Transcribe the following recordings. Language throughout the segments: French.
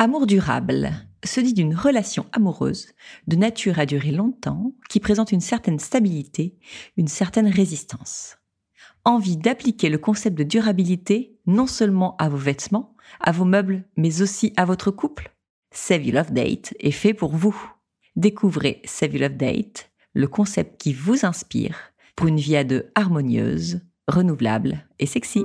Amour durable se dit d'une relation amoureuse de nature à durer longtemps qui présente une certaine stabilité, une certaine résistance. Envie d'appliquer le concept de durabilité non seulement à vos vêtements, à vos meubles, mais aussi à votre couple? Save You Love Date est fait pour vous. Découvrez Save You Love Date, le concept qui vous inspire pour une vie à deux harmonieuse, renouvelable et sexy.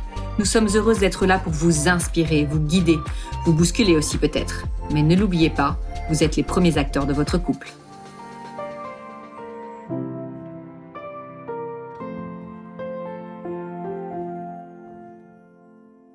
Nous sommes heureuses d'être là pour vous inspirer, vous guider, vous bousculer aussi peut-être. Mais ne l'oubliez pas, vous êtes les premiers acteurs de votre couple.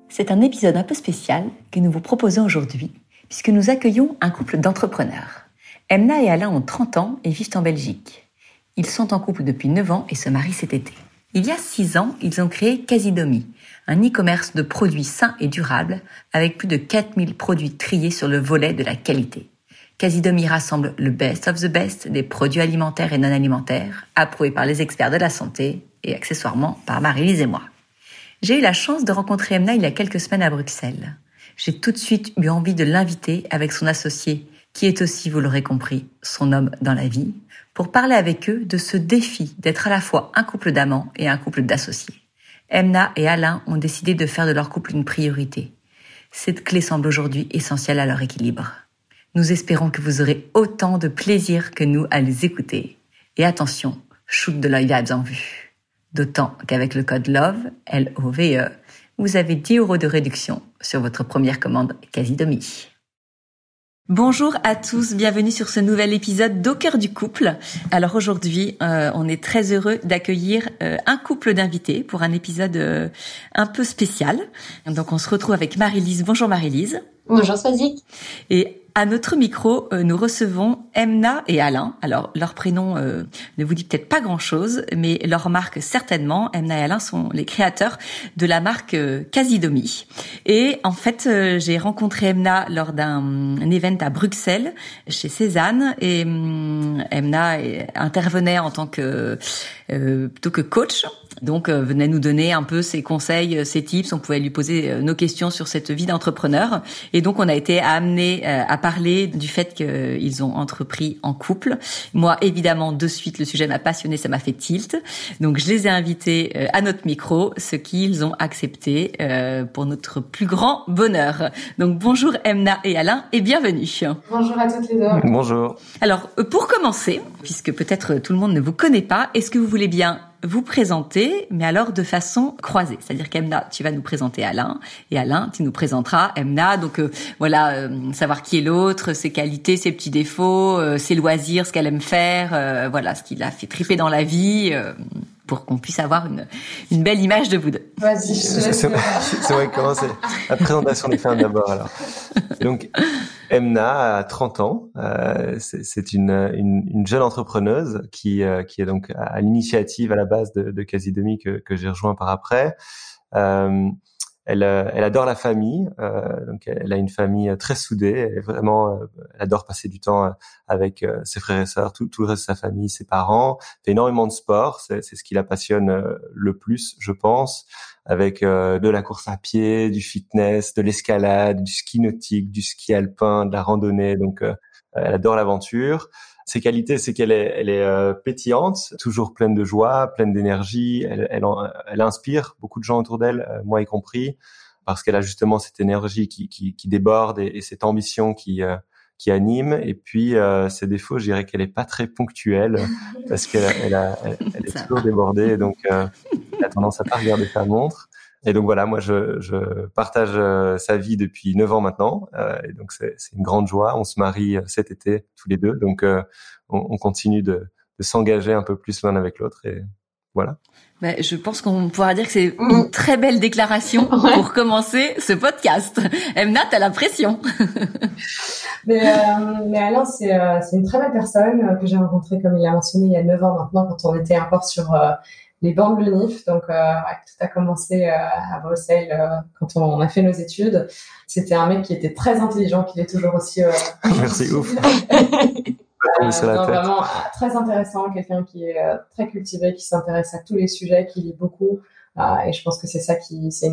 C'est un épisode un peu spécial que nous vous proposons aujourd'hui, puisque nous accueillons un couple d'entrepreneurs. Emna et Alain ont 30 ans et vivent en Belgique. Ils sont en couple depuis 9 ans et se marient cet été. Il y a 6 ans, ils ont créé Casidomi, un e-commerce de produits sains et durables avec plus de 4000 produits triés sur le volet de la qualité. Casidomi rassemble le best of the best des produits alimentaires et non alimentaires, approuvés par les experts de la santé et accessoirement par Marie-Lise et moi. J'ai eu la chance de rencontrer Emna il y a quelques semaines à Bruxelles. J'ai tout de suite eu envie de l'inviter avec son associé, qui est aussi, vous l'aurez compris, son homme dans la vie, pour parler avec eux de ce défi d'être à la fois un couple d'amants et un couple d'associés. Emna et Alain ont décidé de faire de leur couple une priorité. Cette clé semble aujourd'hui essentielle à leur équilibre. Nous espérons que vous aurez autant de plaisir que nous à les écouter. Et attention, shoot de l'œil vibes en vue. D'autant qu'avec le code LOVE, L-O-V-E, vous avez 10 euros de réduction sur votre première commande quasi demi. Bonjour à tous, bienvenue sur ce nouvel épisode d'Au cœur du couple. Alors aujourd'hui, euh, on est très heureux d'accueillir euh, un couple d'invités pour un épisode euh, un peu spécial. Donc on se retrouve avec Marie-Lise. Bonjour Marie-Lise. Bonjour Swazik. Et à notre micro, euh, nous recevons Emna et Alain. Alors, leur prénom euh, ne vous dit peut-être pas grand-chose, mais leur marque certainement. Emna et Alain sont les créateurs de la marque euh, Casidomi. Et en fait, j'ai rencontré Emna lors d'un événement à Bruxelles, chez Cézanne, et Emna intervenait en tant que plutôt que coach donc euh, venait nous donner un peu ses conseils, euh, ses tips. On pouvait lui poser euh, nos questions sur cette vie d'entrepreneur. Et donc on a été amené à parler du fait qu'ils ont entrepris en couple. Moi évidemment de suite le sujet m'a passionné, ça m'a fait tilt. Donc je les ai invités à notre micro, ce qu'ils ont accepté pour notre plus grand bonheur. Donc bonjour Emna et Alain et bienvenue. Bonjour à toutes les deux. Bonjour. Alors pour commencer, puisque peut-être tout le monde ne vous connaît pas, est-ce que vous voulez bien vous présenter, mais alors de façon croisée. C'est-à-dire qu'Emna, tu vas nous présenter Alain, et Alain, tu nous présenteras Emna. Donc euh, voilà, euh, savoir qui est l'autre, ses qualités, ses petits défauts, euh, ses loisirs, ce qu'elle aime faire, voilà, ce qui l'a fait triper dans la vie pour qu'on puisse avoir une, une belle image de vous deux. Vas-y. C'est vrai, commencer. La présentation des femmes d'abord, alors. Donc, Emna a 30 ans. Euh, c'est une, une, une, jeune entrepreneuse qui, euh, qui est donc à l'initiative à la base de, de Casidomi que, que j'ai rejoint par après. Euh, elle, euh, elle adore la famille, euh, donc elle a une famille très soudée. Elle vraiment, euh, elle adore passer du temps avec ses frères et sœurs, tout, tout, le reste de sa famille, ses parents. Fait énormément de sport, c'est ce qui la passionne le plus, je pense, avec de la course à pied, du fitness, de l'escalade, du ski nautique, du ski alpin, de la randonnée. Donc, elle adore l'aventure. Ses qualités, c'est qu'elle est, elle est euh, pétillante, toujours pleine de joie, pleine d'énergie. Elle, elle, elle, inspire beaucoup de gens autour d'elle, euh, moi y compris, parce qu'elle a justement cette énergie qui, qui, qui déborde et, et, cette ambition qui euh, qui anime. Et puis ses défauts, je dirais qu'elle est pas très ponctuelle parce qu'elle elle, elle, est toujours débordée, donc elle a tendance à pas regarder sa montre. Et donc voilà, moi je, je partage euh, sa vie depuis neuf ans maintenant, euh, et donc c'est une grande joie. On se marie euh, cet été tous les deux, donc on, on, continue de, de s'engager un peu plus l'un avec l'autre. Et voilà. Ben, je pense qu'on pourra dire que c'est une mm. très belle déclaration pour commencer ce podcast. Emna, t'as la pression. mais, euh, mais Alain, c'est euh, une très belle personne euh, que j'ai rencontrée, comme il a mentionné, il y a 9 ans maintenant, quand on était encore sur euh, les bancs de l'UNIF. Donc, tout a commencé à Bruxelles quand on a fait nos études. C'était un mec qui était très intelligent, qui est toujours aussi... Merci, ouf. Euh, vraiment euh, très intéressant, quelqu'un qui est euh, très cultivé, qui s'intéresse à tous les sujets, qui lit beaucoup. et je pense que c'est ça qui, c'est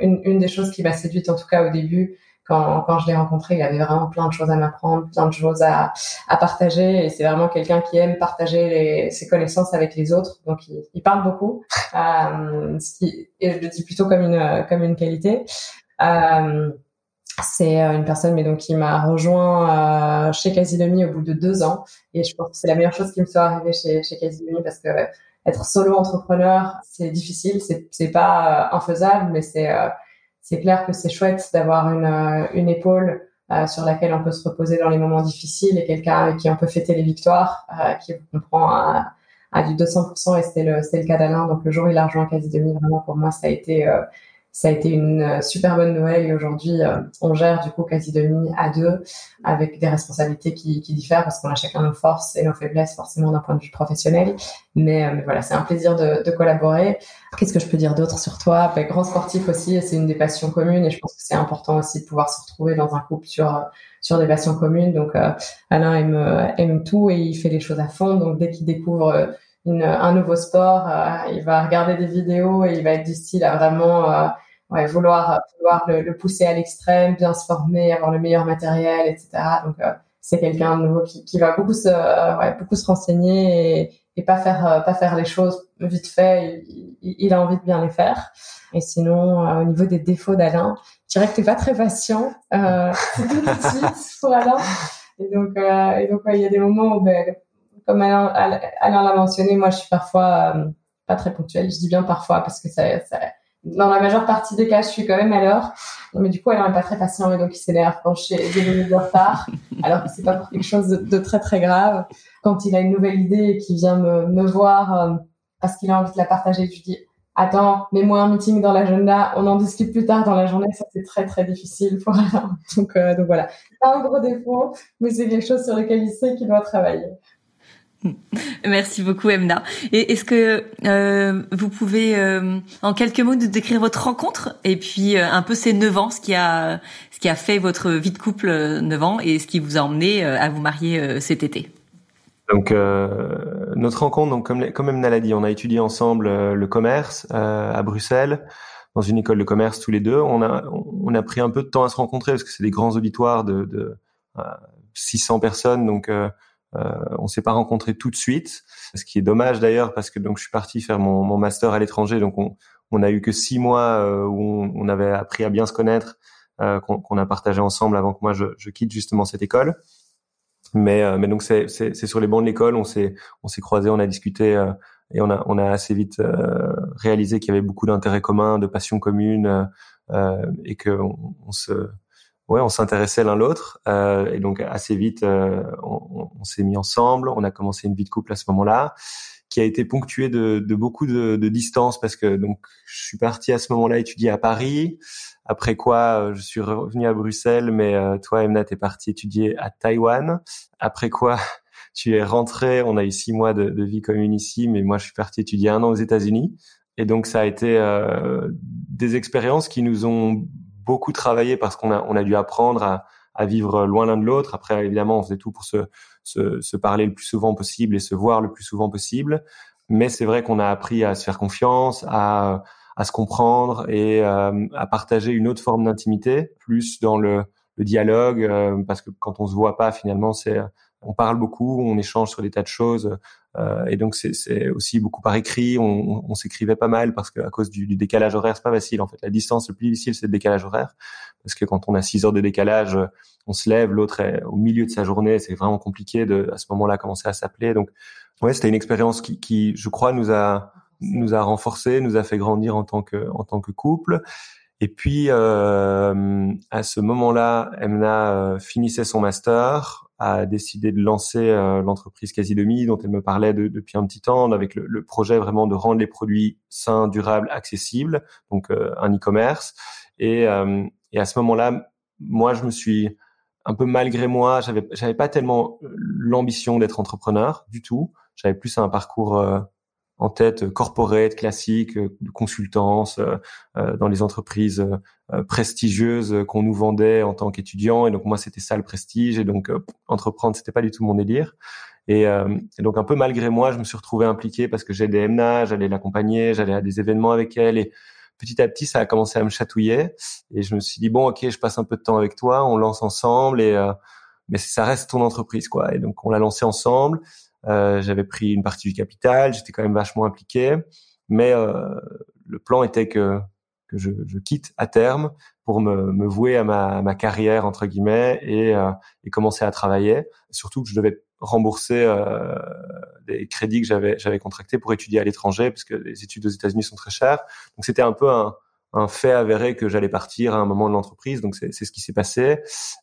une, une, des choses qui m'a séduite en tout cas au début. Quand, quand je l'ai rencontré, il avait vraiment plein de choses à m'apprendre, plein de choses à, à partager. Et c'est vraiment quelqu'un qui aime partager les, ses connaissances avec les autres. Donc, il, il parle beaucoup, euh, ce qui, et je le dis plutôt comme une, comme une qualité. Euh, c'est euh, une personne mais donc qui m'a rejoint euh, chez Casilomi au bout de deux ans et je pense que c'est la meilleure chose qui me soit arrivée chez chez Casilomi parce que être solo entrepreneur c'est difficile c'est c'est pas euh, infaisable mais c'est c'est clair que c'est chouette d'avoir une une épaule sur laquelle on peut se reposer dans les moments difficiles et quelqu'un avec qui on peut fêter les victoires qui comprend à, à du 200% et c'était le le cas d'Alain. Donc le jour où il a rejoint Casilomi vraiment pour moi ça a été ça a été une euh, super bonne Noël et aujourd'hui euh, on gère du coup quasi demi à deux avec des responsabilités qui, qui diffèrent parce qu'on a chacun nos forces et nos faiblesses forcément d'un point de vue professionnel. Mais, euh, mais voilà, c'est un plaisir de, de collaborer. Qu'est-ce que je peux dire d'autre sur toi? Ben, Grand sportif aussi, c'est une des passions communes et je pense que c'est important aussi de pouvoir se retrouver dans un couple sur sur des passions communes. Donc Alain aime aime tout et il fait les choses à fond. Donc dès qu'il découvre une, un nouveau sport, euh, il va regarder des vidéos et il va être du style à vraiment euh, ouais, vouloir, vouloir le, le pousser à l'extrême, bien se former, avoir le meilleur matériel, etc. Donc euh, c'est quelqu'un de nouveau qui, qui va beaucoup se, ouais, beaucoup se renseigner et, et pas faire, pas faire les choses vite fait. Il, il, a envie de bien les faire. Et sinon, au niveau des défauts d'Alain, je dirais que t'es pas très patient. Euh, c'est tout de suite pour Alain. Et donc, et donc, il y a des moments où ben, comme Alain, l'a mentionné, moi, je suis parfois euh, pas très ponctuelle. Je dis bien parfois parce que ça, ça, dans la majeure partie des cas, je suis quand même à l'heure. Mais du coup, Alain n'est pas très patient et donc il s'énerve quand je suis de retard. Alors que c'est pas pour quelque chose de, très très grave. Quand il a une nouvelle idée et qu'il vient me, me voir euh, parce qu'il a envie de la partager, je lui dis attends, mets-moi un meeting dans l'agenda, on en discute plus tard dans la journée, ça c'est très très difficile pour Alain. Donc, euh, donc voilà, pas un gros défaut, mais c'est quelque chose sur lequel il sait qu'il doit travailler. Merci beaucoup Emna. Et est-ce que euh, vous pouvez euh, en quelques mots nous décrire votre rencontre et puis euh, un peu ces neuf ans, ce qui a ce qui a fait votre vie de couple neuf ans et ce qui vous a emmené à vous marier cet été? Donc notre rencontre, donc comme comme Emna l'a dit, on a étudié ensemble le commerce à Bruxelles dans une école de commerce tous les deux. On a on a pris un peu de temps à se rencontrer parce que c'est des grands auditoires de, de 600 personnes donc euh, on s'est pas rencontrés tout de suite, ce qui est dommage d'ailleurs parce que donc je suis parti faire mon, mon master à l'étranger, donc on, on a eu que six mois euh, où on, avait appris à bien se connaître, euh, qu'on a partagé ensemble avant que moi je, je quitte justement cette école. Mais, euh, mais donc c'est sur les bancs de l'école, on s'est on s'est croisés, on a discuté et on a on a assez vite réalisé qu'il y avait beaucoup d'intérêts communs, de passions communes et que on se ouais, on s'intéressait l'un l'autre euh, et donc assez vite euh, on, on s'est mis ensemble. On a commencé une vie de couple à ce moment-là, qui a été ponctuée de, de beaucoup de, de, distance parce que donc je suis parti à ce moment-là étudier à Paris. Après quoi, euh, je suis revenu à Bruxelles, mais euh, toi, Emna, t'es parti étudier à Taïwan. Après quoi, tu es rentré. On a eu six mois de, de, vie commune ici, mais moi, je suis parti étudier un an aux États-Unis. Et donc, ça a été euh, des expériences qui nous ont beaucoup travaillé parce qu'on a, on a dû apprendre à, à vivre loin l'un de l'autre. Après, évidemment, on faisait tout pour se, se, se, parler le plus souvent possible et se voir le plus souvent possible. Mais c'est vrai qu'on a appris à se faire confiance, à, à se comprendre et euh, à partager une autre forme d'intimité, plus dans le, le dialogue, euh, parce que quand on se voit pas, finalement, c'est on parle beaucoup, on échange sur des tas de choses, et donc c'est aussi beaucoup par écrit. On, on s'écrivait pas mal parce qu'à cause du, du, décalage horaire, c'est pas facile. En fait, la distance le plus difficile, c'est le décalage horaire, parce que quand on a six heures de décalage, on se lève, l'autre est au milieu de sa journée, c'est vraiment compliqué de à ce moment-là commencer à s'appeler. Donc ouais, c'était une expérience qui, qui, je crois, nous a nous a renforcé, nous a fait grandir en tant que en tant que couple. Et puis euh, à ce moment-là, Emna euh, finissait son master a décidé de lancer l'entreprise Quasi Demi, dont elle me parlait depuis un petit temps, avec le, le, projet vraiment de rendre les produits sains, durables, accessibles, donc un e-commerce. Et, et à ce moment-là, moi, je me suis un peu malgré moi, j'avais j'avais pas tellement l'ambition d'être entrepreneur du tout. J'avais plus un parcours euh, en tête corporate classique euh, de consultance euh, dans les entreprises prestigieuses qu'on nous vendait en tant qu'étudiant et donc moi c'était ça le prestige et donc entreprendre c'était pas du tout mon délire. Et, et, donc un peu malgré moi, je me suis retrouvé impliqué parce que j'aidais Emna, j'allais l'accompagner, j'allais à des événements avec elle et petit à petit, ça a commencé à me chatouiller et je me suis dit bon, ok, je passe un peu de temps avec toi, on lance ensemble et euh, mais ça reste ton entreprise quoi. Et donc on l'a lancé ensemble. Euh, J'avais pris une partie du capital, j'étais quand même vachement impliqué, mais euh, le plan était que que je, je, quitte à terme pour me, me vouer à ma, à ma, carrière entre guillemets et, euh, et commencer à travailler. Surtout que je devais rembourser euh, des crédits que j'avais j'avais contractés pour étudier à l'étranger parce que les études aux États-Unis sont très chères. Donc c'était un peu un, un fait avéré que j'allais partir à un moment de l'entreprise. Donc c'est ce qui s'est passé.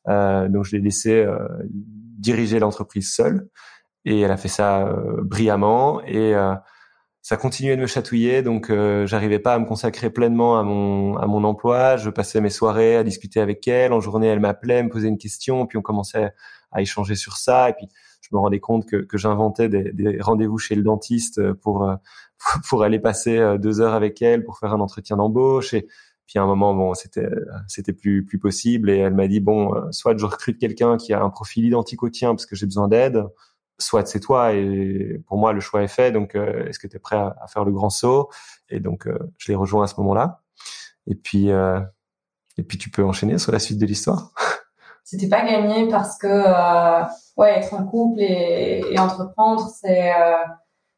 Euh, donc je l'ai laissé euh, diriger l'entreprise seule et elle a fait ça euh, brillamment et euh, ça continuait de me chatouiller, donc euh, j'arrivais pas à me consacrer pleinement à mon à mon emploi. Je passais mes soirées à discuter avec elle. En journée, elle m'appelait, me posait une question, puis on commençait à échanger sur ça. Et puis je me rendais compte que, que j'inventais des, des rendez-vous chez le dentiste pour euh, pour aller passer deux heures avec elle pour faire un entretien d'embauche. Et puis à un moment, bon, c'était c'était plus plus possible. Et elle m'a dit bon, soit je recrute quelqu'un qui a un profil identique au tien parce que j'ai besoin d'aide, soit c'est toi. Et pour moi, le choix est fait. Donc, est-ce que tu es prêt à, faire le grand saut? Et donc, je l'ai rejoint à ce moment-là. Et puis et puis tu peux enchaîner sur la suite de l'histoire. c'était pas gagné parce que euh, ouais être en couple et, et entreprendre c'est euh,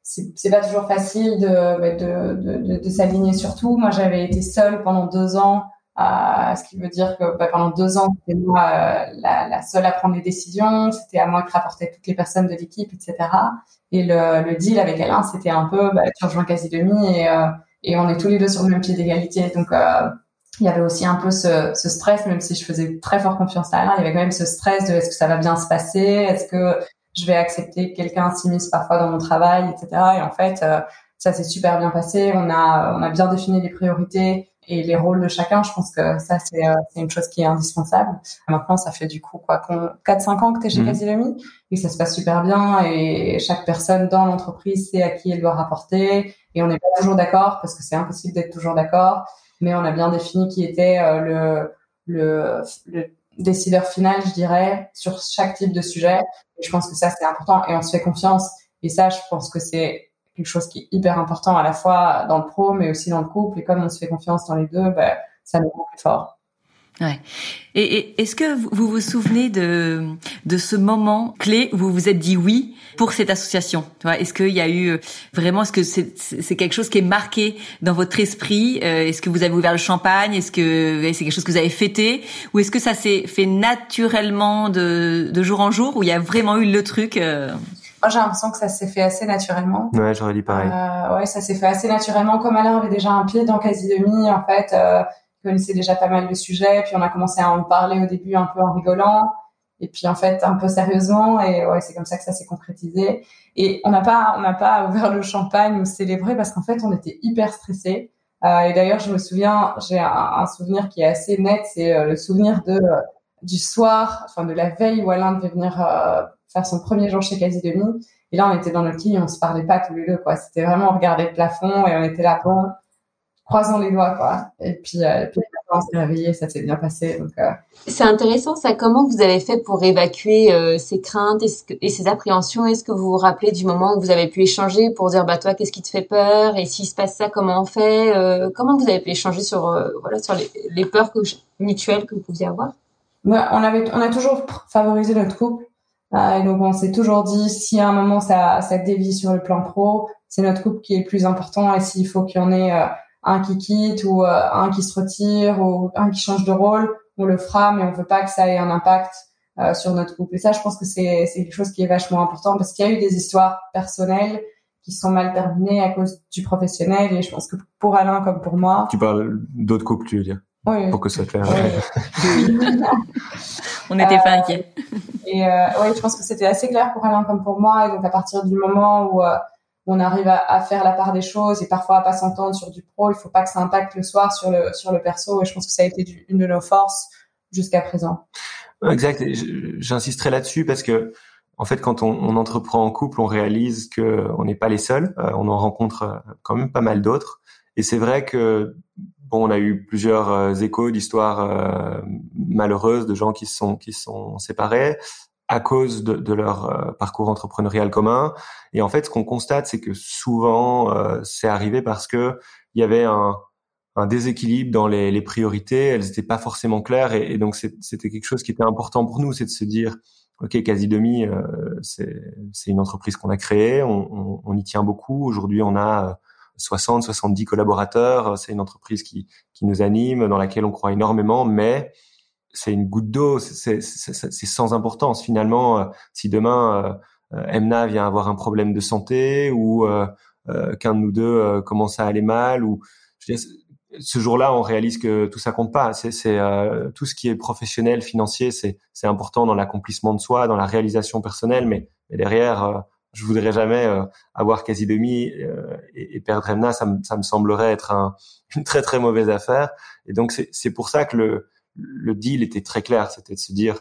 c'est pas toujours facile de bah, de, de, de, s'aligner sur tout. Moi j'avais été seule pendant deux ans, euh, ce qui veut dire que bah, pendant deux ans c'était moi euh, la, seule à prendre les décisions, c'était à moi que rapportaient toutes les personnes de l'équipe, etc. Et le, deal avec Alain c'était un peu bah, tu rejoins quasi demi et euh, et on est tous les deux sur le même pied d'égalité donc il y avait aussi un peu ce, stress, même si je faisais très fort confiance à Alain, il y avait quand même ce stress de est-ce que ça va bien se passer, est-ce que je vais accepter que quelqu'un s'immisce parfois dans mon travail, etc. Et en fait, ça s'est super bien passé. On a, on a bien défini les priorités et les rôles de chacun. Je pense que ça, c'est euh, une chose qui est indispensable. Maintenant, ça fait du coup quoi, 4-5 ans que tu es chez mmh. et ça se passe super bien et chaque personne dans l'entreprise sait à qui elle doit rapporter et on n'est pas toujours d'accord parce que c'est impossible d'être toujours d'accord mais on a bien défini qui était euh, le, le, le décideur final, je dirais, sur chaque type de sujet. Et je pense que ça, c'est important et on se fait confiance. Et ça, je pense que c'est quelque chose qui est hyper important à la fois dans le pro, mais aussi dans le couple. Et comme on se fait confiance dans les deux, ben, ça nous rend plus fort. Ouais. Et, est-ce que vous vous souvenez de de ce moment clé où vous vous êtes dit oui pour cette association? Est-ce qu'il y a eu vraiment Est-ce que c'est c'est quelque chose qui est marqué dans votre esprit? Euh, Est-ce que vous avez ouvert le champagne? Est-ce que c'est quelque chose que vous avez fêté? Ou est-ce que ça s'est fait naturellement de de jour en jour? Ou il y a vraiment eu le truc euh? Moi, j'ai l'impression que ça s'est fait assez naturellement. Ouais, j'aurais dit pareil. Euh, ouais, ça s'est fait assez naturellement. Comme Alain avait déjà un pied dans quasi demi, en fait, euh, connaissait déjà pas mal de sujets, puis on a commencé à en parler au début un peu en rigolant, et puis en fait un peu sérieusement, et ouais, c'est comme ça que ça s'est concrétisé. Et on n'a pas, on n'a pas ouvert le champagne ou célébré parce qu'en fait on était hyper stressés. Euh, et d'ailleurs, je me souviens, j'ai un, souvenir qui est assez net, c'est euh, le souvenir de euh, du soir, enfin de la veille où Alain devait venir euh, faire son premier jour chez Quasi Demi. Et là, on était dans le lit, on se parlait pas tous les deux, quoi. C'était vraiment on regardait le plafond et on était là, bon, croisant les doigts, quoi. Et puis, euh, puis on s'est réveillé, ça s'est bien passé. Donc, euh... C'est intéressant, ça. Comment vous avez fait pour évacuer euh, ces craintes et, ces appréhensions? Est-ce que vous vous rappelez du moment où vous avez pu échanger pour dire, bah toi, qu'est-ce qui te fait peur? Et s'il se passe ça, comment on fait? Euh, Comment vous avez pu échanger sur voilà sur les, les peurs que, mutuelles que vous pouviez avoir? Ouais, on avait, on a toujours favorisé notre couple. Et donc on s'est toujours dit, si à un moment ça, ça dévie sur le plan pro, c'est notre couple qui est le plus important. Et s'il faut qu'il y en ait un qui quitte ou euh, un qui se retire ou un qui change de rôle, on le fera, mais on veut pas que ça ait un impact euh, sur notre couple. Et ça, je pense que c'est quelque chose qui est vachement important parce qu'il y a eu des histoires personnelles qui sont mal terminées à cause du professionnel et je pense que pour Alain comme pour moi. Tu parles d'autres couples, tu veux dire? Oui. Pour que ça soit clair. On n'était pas inquiets. Et oui, je pense que c'était assez clair pour Alain comme pour moi. Et donc à partir du moment où on arrive à, faire la part des choses et parfois à pas s'entendre sur du pro, il faut pas que ça impacte le soir sur le sur le perso. Et je pense que ça a été une de nos forces jusqu'à présent. Exact. J'insisterai là-dessus parce que en fait, quand on, on, entreprend en couple, on réalise que on n'est pas les seuls. Euh, on en rencontre euh, quand même pas mal d'autres. Et c'est vrai que bon, on a eu plusieurs euh, échos d'histoires malheureuses de gens qui se sont qui sont séparés à cause de, de leur parcours entrepreneurial commun. Et en fait, ce qu'on constate, c'est que souvent, c'est arrivé parce que il y avait un, un déséquilibre dans les, les priorités. Elles n'étaient pas forcément claires, et, et donc c'était quelque chose qui était important pour nous, c'est de se dire Ok, quasi demi, euh, c'est une entreprise qu'on a créée, on, on, on, y tient beaucoup. Aujourd'hui, on a 60, 70 collaborateurs. C'est une entreprise qui, qui nous anime, dans laquelle on croit énormément, mais c'est une goutte d'eau, c'est sans importance. Finalement, euh, si demain euh, Emna vient avoir un problème de santé ou euh, qu'un de nous deux commence à aller mal, ou je ce jour-là, on réalise que tout ça compte pas. C'est euh, tout ce qui est professionnel, financier, c'est important dans l'accomplissement de soi, dans la réalisation personnelle, mais, derrière, euh, je voudrais jamais euh, avoir quasi demi euh, et, et, perdre Emna. Ça me, ça me semblerait être un, une très très mauvaise affaire. Et donc c'est pour ça que le, le deal était très clair. C'était de se dire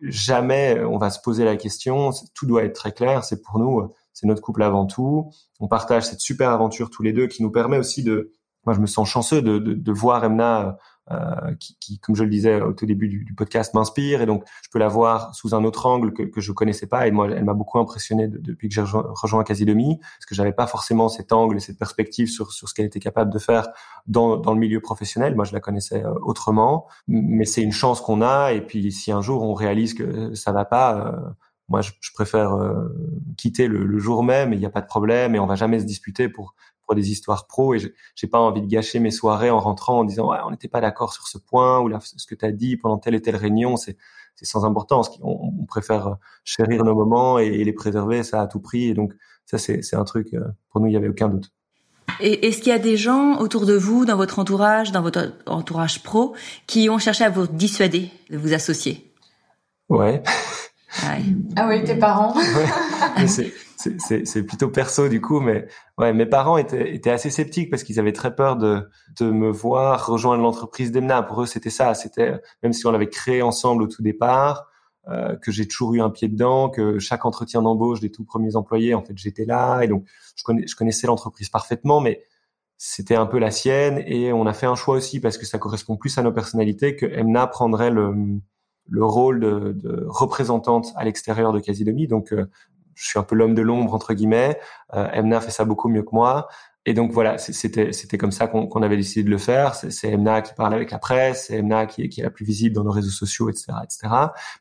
jamais on va se poser la question. Tout doit être très clair. C'est pour nous, c'est notre couple avant tout. On partage cette super aventure tous les deux qui nous permet aussi de moi, je me sens chanceux de, de, de voir Emna, euh, qui, qui, comme je le disais au tout début du, du podcast, m'inspire. Et donc, je peux la voir sous un autre angle que, que je connaissais pas. Et moi, elle m'a beaucoup impressionné depuis que j'ai rejoint, rejoint Casidomi, parce que j'avais pas forcément cet angle et cette perspective sur, sur ce qu'elle était capable de faire dans, dans le milieu professionnel. Moi, je la connaissais euh, autrement. Mais c'est une chance qu'on a. Et puis, si un jour on réalise que ça va pas, euh, moi, je, je préfère euh, quitter le, le, jour même. Il n'y a pas de problème et on va jamais se disputer pour pour des histoires pro et j'ai pas envie de gâcher mes soirées en rentrant en disant ouais, on n'était pas d'accord sur ce point ou là, ce que tu as dit pendant telle et telle réunion c'est c'est sans importance. On, on, préfère chérir nos moments et, les préserver ça à tout prix. Et donc ça c'est c'est un truc euh, pour nous il y avait aucun doute. Et est-ce qu'il y a des gens autour de vous, dans votre entourage, dans votre entourage pro, qui ont cherché à vous dissuader de vous associer? Ouais. Ah oui, tes parents. ouais c'est plutôt perso du coup, mais ouais, mes parents étaient, étaient assez sceptiques parce qu'ils avaient très peur de, de me voir rejoindre l'entreprise d'Emna. Pour eux, c'était ça. C'était même si on l'avait créé ensemble au tout départ, euh, que j'ai toujours eu un pied dedans, que chaque entretien d'embauche des tout premiers employés, en fait, j'étais là et donc je, connais, je connaissais l'entreprise parfaitement, mais c'était un peu la sienne et on a fait un choix aussi parce que ça correspond plus à nos personnalités que Emna prendrait le le rôle de, de représentante à l'extérieur de Casidomi. Donc, euh, je suis un peu l'homme de l'ombre entre guillemets. Euh, Emna fait ça beaucoup mieux que moi. Et donc voilà, c'était c'était comme ça qu'on avait décidé de le faire. C'est Emna qui parle avec la presse, c'est Emna qui est, qui est la plus visible dans nos réseaux sociaux, etc., etc.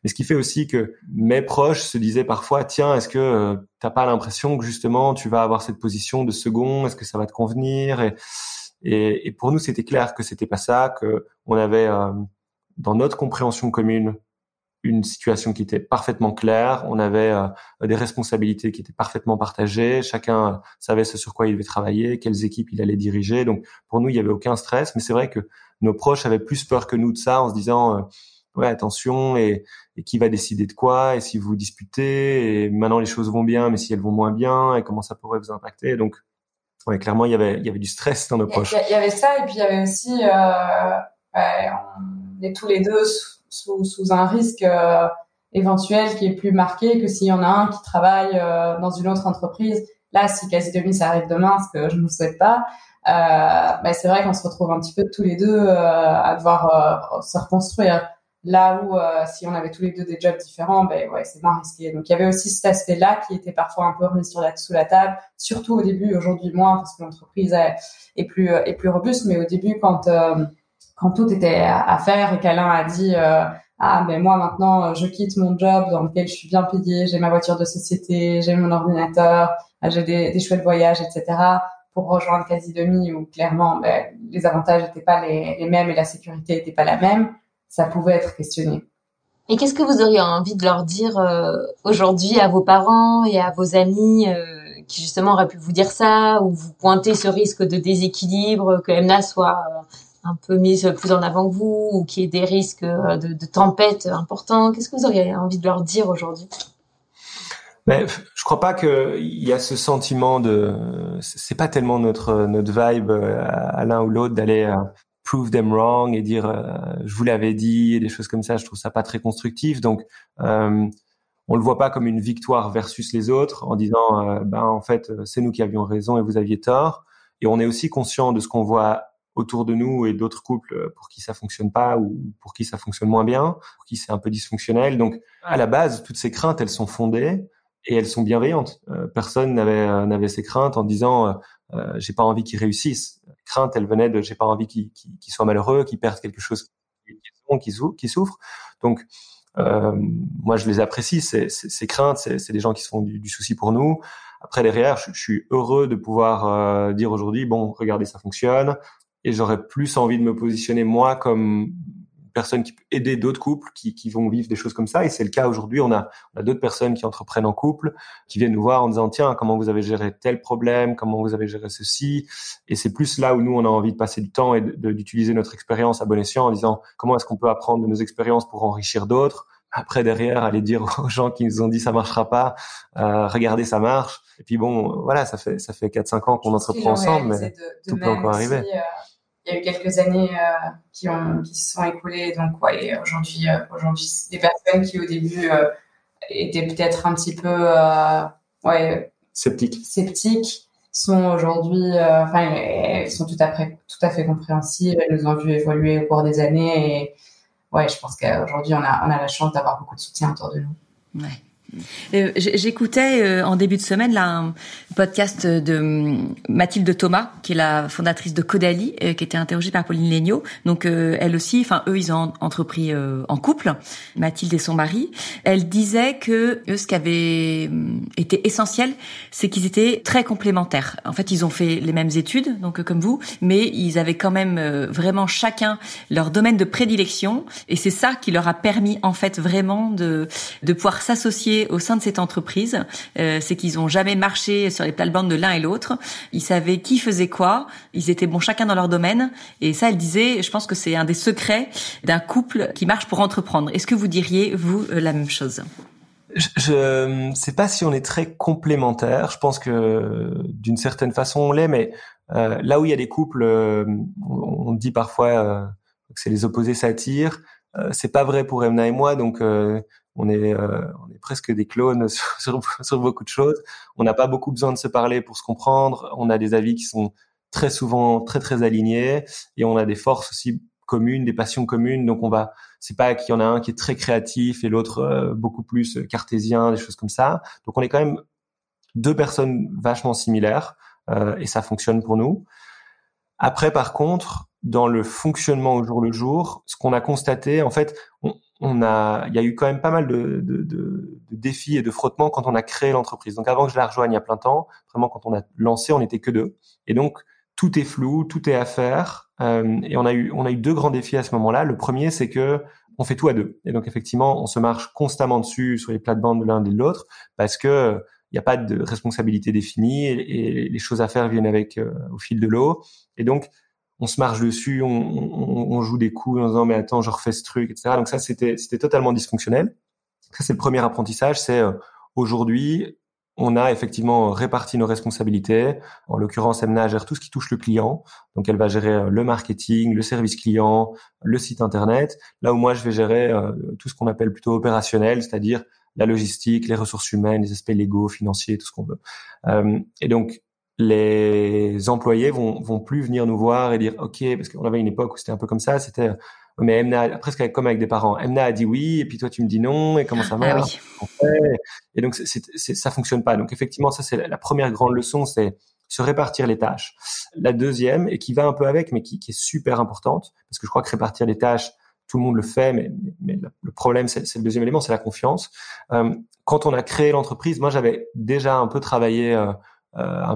Mais ce qui fait aussi que mes proches se disaient parfois, tiens, est-ce que euh, t'as pas l'impression que justement tu vas avoir cette position de second? Est-ce que ça va te convenir? Et, et, et, pour nous, c'était clair que c'était pas ça, que on avait euh, dans notre compréhension commune une situation qui était parfaitement claire, on avait euh, des responsabilités qui étaient parfaitement partagées, chacun savait ce sur quoi il devait travailler, quelles équipes il allait diriger. Donc pour nous, il y avait aucun stress, mais c'est vrai que nos proches avaient plus peur que nous de ça en se disant euh, ouais attention et, qui va décider de quoi et si vous disputez et maintenant les choses vont bien mais si elles vont moins bien et comment ça pourrait vous impacter. Donc ouais, clairement il y avait il y avait du stress dans nos proches. Il y avait ça et puis il y avait aussi euh, on est tous les deux sous, sous un risque euh, éventuel qui est plus marqué que s'il y en a un qui travaille euh, dans une autre entreprise. Là, si quasi ça arrive demain, ce que je ne souhaite pas, euh, bah, c'est vrai qu'on se retrouve un petit peu tous les deux euh, à devoir se reconstruire. Là où si on avait tous les deux des jobs différents, ben ouais, c'est moins risqué. Donc il y avait aussi cet aspect-là qui était parfois un peu remis sur la, sous la table, surtout au début. Aujourd'hui moins parce que l'entreprise est, est, plus est plus robuste, mais au début quand quand tout était à faire et qu'Alain a dit euh, ah mais moi maintenant euh, je quitte mon job dans lequel je suis bien payé, j'ai ma voiture de société, j'ai mon ordinateur, euh, j'ai des, des chouettes voyages, etc. pour rejoindre quasi demi où clairement ben, les avantages n'étaient pas les, les, mêmes et la sécurité n'était pas la même, ça pouvait être questionné. Et qu'est-ce que vous auriez envie de leur dire euh, aujourd'hui à vos parents et à vos amis euh, qui justement auraient pu vous dire ça ou vous pointer ce risque de déséquilibre que Emna soit un peu mise plus en avant que vous ou qui ait des risques de, de tempête importants Qu'est-ce que vous auriez envie de leur dire aujourd'hui? Mais je crois pas qu'il y a ce sentiment de, c'est pas tellement notre notre vibe à, l'un ou l'autre d'aller prove them wrong et dire je vous l'avais dit et des choses comme ça. Je trouve ça pas très constructif. Donc euh, on le voit pas comme une victoire versus les autres en disant euh, ben en fait c'est nous qui avions raison et vous aviez tort et on est aussi conscient de ce qu'on voit autour de nous et d'autres couples pour qui ça fonctionne pas ou pour qui ça fonctionne moins bien, pour qui c'est un peu dysfonctionnel. Donc à la base toutes ces craintes elles sont fondées et elles sont bienveillantes. Euh, personne n'avait euh, n'avait ces craintes en disant euh, j'ai pas envie qu'ils réussissent. Les craintes elles venaient de j'ai pas envie qu'ils qu'ils soient malheureux, qu'ils perdent quelque chose qu'ils qui souffrent. Donc euh, moi, je les apprécie. Ces, ces, craintes, c'est des gens qui se font du, du, souci pour nous. Après, derrière, je, je suis heureux de pouvoir euh, dire aujourd'hui, bon, regardez, ça fonctionne. Et j'aurais plus envie de me positionner moi comme personne qui peut aider d'autres couples qui, qui, vont vivre des choses comme ça. Et c'est le cas aujourd'hui. On a, on a d'autres personnes qui entreprennent en couple, qui viennent nous voir en disant tiens comment vous avez géré tel problème, comment vous avez géré ceci? Et c'est plus là où nous on a envie de passer du temps et d'utiliser notre expérience à bon escient en disant comment est-ce qu'on peut apprendre de nos expériences pour enrichir d'autres? Après derrière aller dire aux gens qui nous ont dit ça marchera pas, euh, regardez ça marche. Et puis bon voilà ça fait ça fait quatre cinq ans qu'on entreprend ensemble, mais tout peut encore arriver. Euh, il y a eu quelques années euh, qui ont qui se sont écoulées. Donc ouais, aujourd'hui euh, aujourd'hui des personnes qui au début euh, étaient peut-être un petit peu ouais sceptiques sceptiques sont aujourd'hui enfin elles sont tout à fait tout à fait compréhensives. Elles nous ont vu évoluer au cours des années et ouais, je pense qu'aujourd'hui on a on a la chance d'avoir beaucoup de soutien autour de nous. Ouais. Euh, j'écoutais euh, en début de semaine là, un podcast de hum, Mathilde Thomas, qui est la fondatrice de Codali, euh, qui était interrogée par Pauline Legnaud. Donc elle aussi, enfin eux, ils ont entrepris en couple, Mathilde et son mari. Elle disait que eux, ce qui avait hum, été essentiel, c'est qu'ils étaient très complémentaires. En fait, ils ont fait les mêmes études, donc comme vous, mais ils avaient quand même vraiment chacun leur domaine de prédilection, et c'est ça qui leur a permis en fait vraiment de de pouvoir s'associer au sein de cette entreprise, euh, c'est qu'ils ont jamais marché sur les plates-bandes de l'un et l'autre. Ils savaient qui faisait quoi. Ils étaient bons chacun dans leur domaine. Et ça, elle disait, je pense que c'est un des secrets d'un couple qui marche pour entreprendre. Est-ce que vous diriez, vous, euh, la même chose? Je ne sais pas si on est très complémentaires. Je pense que d'une certaine façon on l'est, mais euh, là où il y a des couples, on dit parfois que c'est les opposés s'attirent. c'est pas vrai pour Emna et moi, donc on est, presque des clones sur, beaucoup de choses. On n'a pas beaucoup besoin de se parler pour se comprendre. On a des avis qui sont très souvent très très alignés et on a des forces aussi communes, des passions communes. Donc on va, c'est pas qu'il y en a un qui est très créatif et l'autre euh, beaucoup plus cartésien, des choses comme ça. Donc on est quand même deux personnes vachement similaires euh, et ça fonctionne pour nous. Après, par contre, dans le fonctionnement au jour le jour, ce qu'on a constaté, en fait, on a, il y a eu quand même pas mal de, de, de, de, défis et de frottements quand on a créé l'entreprise. Donc avant que je la rejoigne a plein temps, vraiment quand on a lancé, on n'était que deux. Et donc tout est flou, tout est à faire. Euh, et on a eu, on a eu deux grands défis à ce moment-là. Le premier, c'est que on fait tout à deux. Et donc effectivement, on se marche constamment dessus sur les plates-bandes de l'un et de l'autre parce que il n'y a pas de responsabilité définie et, les choses à faire viennent avec euh, au fil de l'eau. Et donc on se marche dessus, on, on, on, joue des coups en disant mais attends, je refais ce truc, etc. Donc ça, c'était c'était totalement dysfonctionnel. Ça, c'est le premier apprentissage. C'est euh, aujourd'hui, on a effectivement réparti nos responsabilités. En l'occurrence, Emna gère tout ce qui touche le client. Donc, elle va gérer euh, le marketing, le service client, le site internet. Là où moi, je vais gérer euh, tout ce qu'on appelle plutôt opérationnel, c'est-à-dire la logistique, les ressources humaines, les aspects légaux, financiers, tout ce qu'on veut. Euh, et donc, les employés vont, vont plus venir nous voir et dire OK parce qu'on avait une époque où c'était un peu comme ça c'était mais Emna presque comme avec des parents. Emna a dit oui et puis toi tu me dis non et comment ça ah marche? et donc c'est, c'est, ça fonctionne pas. Donc effectivement ça c'est la première grande leçon c'est se répartir les tâches. La deuxième et qui va un peu avec mais qui, qui est super importante parce que je crois que répartir les tâches tout le monde le fait mais, mais, le problème c'est, c'est le deuxième élément c'est la confiance. Euh, quand on a créé l'entreprise moi j'avais déjà un peu travaillé euh, euh,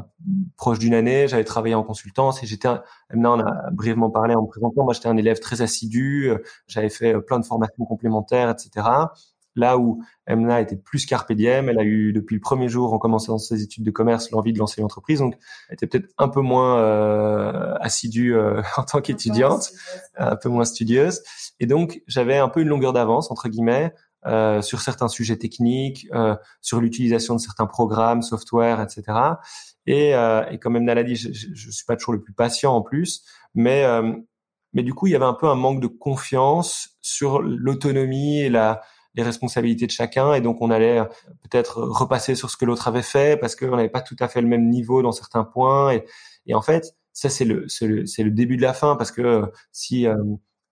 proche d'une année, j'avais travaillé en consultance et j'étais, maintenant on a brièvement parlé en me présentant, moi j'étais un élève très assidu, euh, j'avais fait euh, plein de formations complémentaires, etc. Là où Emna était plus carpe diem, elle a eu depuis le premier jour en commençant ses études de commerce l'envie de lancer l'entreprise, donc elle était peut-être un peu moins euh, assidue euh, en tant qu'étudiante, un peu moins studieuse, et donc j'avais un peu une longueur d'avance entre guillemets euh, sur certains sujets techniques, euh, sur l'utilisation de certains programmes, software, etc. Et, euh, et comme dit, je, je, suis pas toujours le plus patient en plus, mais euh, mais du coup il y avait un peu un manque de confiance sur l'autonomie et la les responsabilités de chacun et donc on allait euh, peut-être repasser sur ce que l'autre avait fait parce qu'on n'avait pas tout à fait le même niveau dans certains points et, et en fait ça c'est le c'est le, le, début de la fin parce que euh, si euh,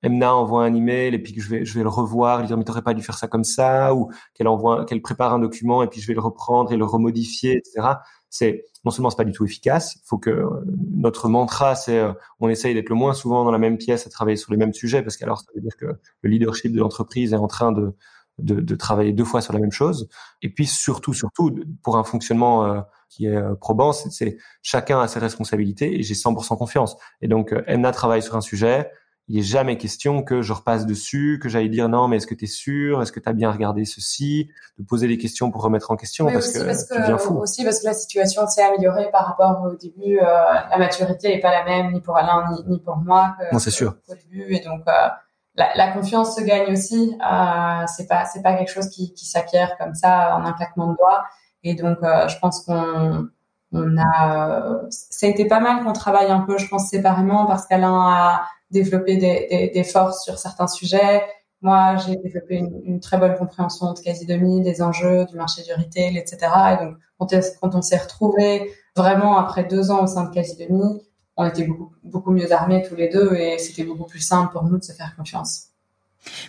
Emna envoie un email et puis que je vais je vais le revoir, lui dire mais t'aurais pas dû faire ça comme ça ou qu'elle envoie qu'elle prépare un document et puis je vais le reprendre et le remodifier etc. C'est non seulement c'est pas du tout efficace, faut que notre mantra c'est on essaye d'être le moins souvent dans la même pièce à travailler sur les mêmes sujets parce qu'alors ça veut dire que le leadership de l'entreprise est en train de de, de, travailler deux fois sur la même chose. Et puis surtout, surtout, pour un fonctionnement euh, qui est euh, probant, c'est chacun a ses responsabilités et j'ai 100% confiance. Et donc, euh, Emna travaille sur un sujet. Il n'est jamais question que je repasse dessus, que j'aille dire non, mais est-ce que tu es sûr? Est-ce que tu as bien regardé ceci? De poser des questions pour remettre en question parce, que, parce que fou. Aussi parce que la situation s'est améliorée par rapport au début. Euh, la maturité n'est pas la même ni pour Alain ni, ni pour moi que, c'est sûr. au début. Et donc, la, la, confiance se gagne aussi. Euh, c'est pas c'est pas quelque chose qui, qui s'acquiert comme ça en un claquement de doigts. Et donc euh, je pense qu'on on a ça a été pas mal qu'on travaille un peu, je pense séparément parce qu'Alain a développé des, des, des, forces sur certains sujets. Moi, j'ai développé une, une, très bonne compréhension de quasi demi des enjeux du marché du retail, etc. Et donc quand, quand on s'est retrouvé vraiment après deux ans au sein de quasi demi, on était beaucoup, beaucoup mieux armés tous les deux et c'était beaucoup plus simple pour nous de se faire confiance.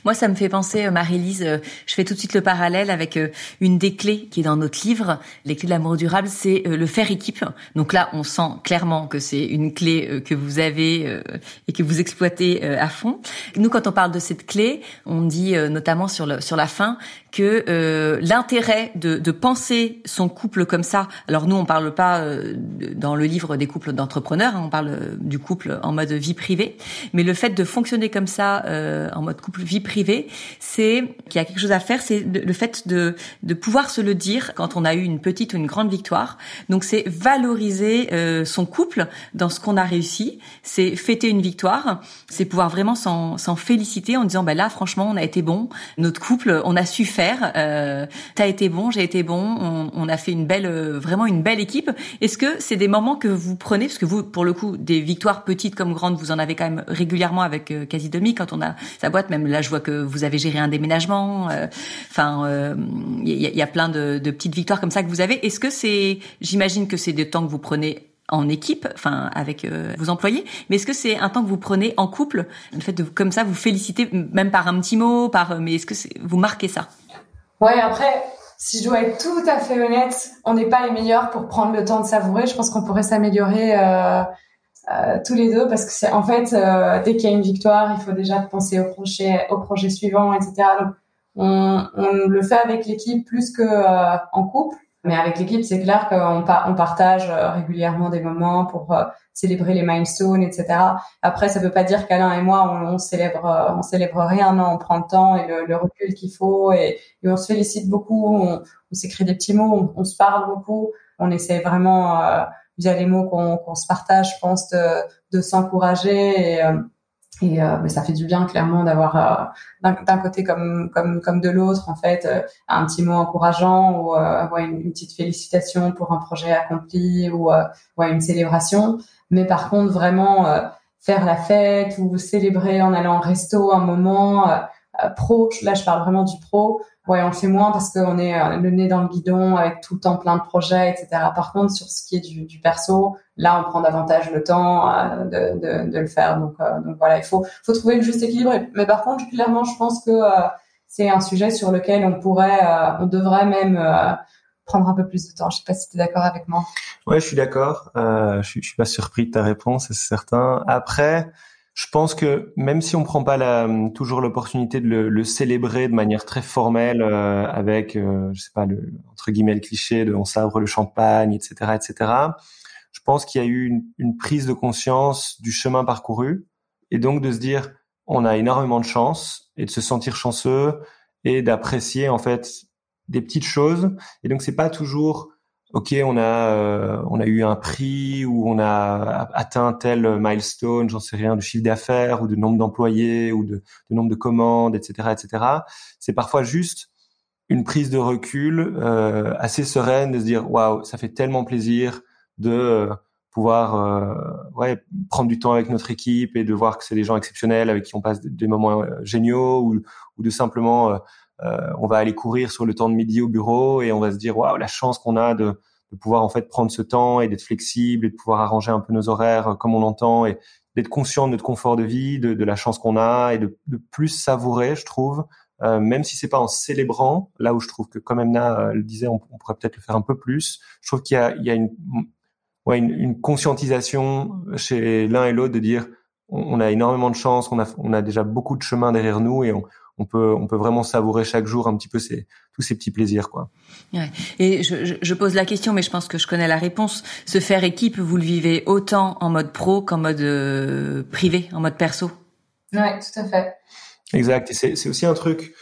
Moi, ça me fait penser, euh, Marie-Lise, euh, je fais tout de suite le parallèle avec euh, une des clés qui est dans notre livre, les clés de l'amour durable, c'est le faire équipe. Donc là, on sent clairement que c'est une clé que vous avez et que vous exploitez à fond. Nous, quand on parle de cette clé, on dit notamment sur, sur la fin que l'intérêt de, de, penser son couple comme ça, alors nous, on parle pas dans le livre des couples d'entrepreneurs, hein, on parle du couple en mode vie privée, mais le fait de fonctionner comme ça en mode couple vie privée, c'est qu'il y a quelque chose à faire, c'est le fait de, de pouvoir se le dire quand on a eu une petite ou une grande victoire. Donc c'est valoriser euh, son couple dans ce qu'on a réussi, c'est fêter une victoire, c'est pouvoir vraiment s'en féliciter en disant bah là franchement on a été bon, notre couple on a su faire, euh, t'as été bon, j'ai été bon, on, on, a fait une belle euh, vraiment une belle équipe. Est-ce que c'est des moments que vous prenez? Parce que vous pour le coup des victoires petites comme grandes vous en avez quand même régulièrement avec euh, quasi demi quand on a sa boîte même là je vois que vous avez géré un déménagement. Euh, enfin, il y, y, a plein de, de, petites victoires comme ça que vous avez. Est-ce que c'est, j'imagine que c'est des temps que vous prenez en équipe, enfin avec vos employés, mais est-ce que c'est un temps que vous prenez en couple, le fait de comme ça vous féliciter, même par un petit mot, par, mais est-ce que vous marquez ça? Ouais, après, si je dois être tout à fait honnête, on n'est pas les meilleurs pour prendre le temps de savourer. Je pense qu'on pourrait s'améliorer. Euh, euh, tous les deux parce que c'est en fait euh, dès qu'il y a une victoire, il faut déjà penser au projet, au projet suivant, etc. Donc on, on le fait avec l'équipe plus que euh, en couple, mais avec l'équipe c'est clair qu'on on partage régulièrement des moments pour célébrer les milestones, etc. Après ça veut pas dire qu'Alain et moi on, on, célèbre on célèbre rien, non, on prend le temps et le, recul qu'il faut et, on se félicite beaucoup, on, s'écrit des petits mots, on, se parle beaucoup, on essaie vraiment via les mots qu'on se partage, je pense, de, de s'encourager euh, et euh, mais ça fait du bien clairement d'avoir euh, d'un côté comme comme comme de l'autre en fait euh, un petit mot encourageant ou ouais, une, petite félicitation pour un projet accompli ou ouais, une célébration. Mais par contre vraiment faire la fête ou célébrer en allant au resto un moment pro là je parle vraiment du pro ouais, on fait moins parce qu'on est euh, le nez dans le guidon avec tout le temps plein de projets, etc. Par contre, sur ce qui est du, du perso, là, on prend davantage le temps euh, de, de, de, le faire. Donc, euh, donc voilà, il faut, faut trouver le juste équilibre. Mais par contre, clairement, je pense que c'est un sujet sur lequel on pourrait, on devrait même prendre un peu plus de temps. Je sais pas si tu es d'accord avec moi. Ouais, je suis d'accord. je, je suis pas surpris de ta réponse, c'est certain. Après, je pense que même si on prend pas la, toujours l'opportunité de le, le, célébrer de manière très formelle euh, avec, euh, je sais pas, le, entre guillemets le cliché de on sabre le champagne, etc., etc. Je pense qu'il y a eu une, une, prise de conscience du chemin parcouru et donc de se dire on a énormément de chance et de se sentir chanceux et d'apprécier en fait des petites choses. Et donc c'est pas toujours ok, on a euh, on a eu un prix ou on a atteint tel milestone, j'en sais rien, de chiffre d'affaires ou de nombre d'employés ou de, de, nombre de commandes, etc., etc. C'est parfois juste une prise de recul euh, assez sereine de se dire waouh, ça fait tellement plaisir de euh, pouvoir euh, ouais, prendre du temps avec notre équipe et de voir que c'est des gens exceptionnels avec qui on passe des moments euh, géniaux ou, ou de simplement euh, euh, on va aller courir sur le temps de midi au bureau et on va se dire waouh la chance qu'on a de, de pouvoir en fait prendre ce temps et d'être flexible et de pouvoir arranger un peu nos horaires comme on l'entend et d'être conscient de notre confort de vie, de, de la chance qu'on a et de, de, plus savourer, je trouve, euh, même si c'est pas en célébrant, là où je trouve que comme Emna le disait, on, on pourrait peut-être le faire un peu plus. Je trouve qu'il y a, il y a une ouais, une, une, conscientisation chez l'un et l'autre de dire on, a énormément de chance, on a, on a déjà beaucoup de chemin derrière nous et on, on peut, on peut vraiment savourer chaque jour un petit peu ces, tous ces petits plaisirs, quoi. Ouais. Et je, je, pose la question, mais je pense que je connais la réponse. Se faire équipe, vous le vivez autant en mode pro qu'en mode euh, privé, en mode perso? Ouais, tout à fait. Exact. Et c'est aussi un truc,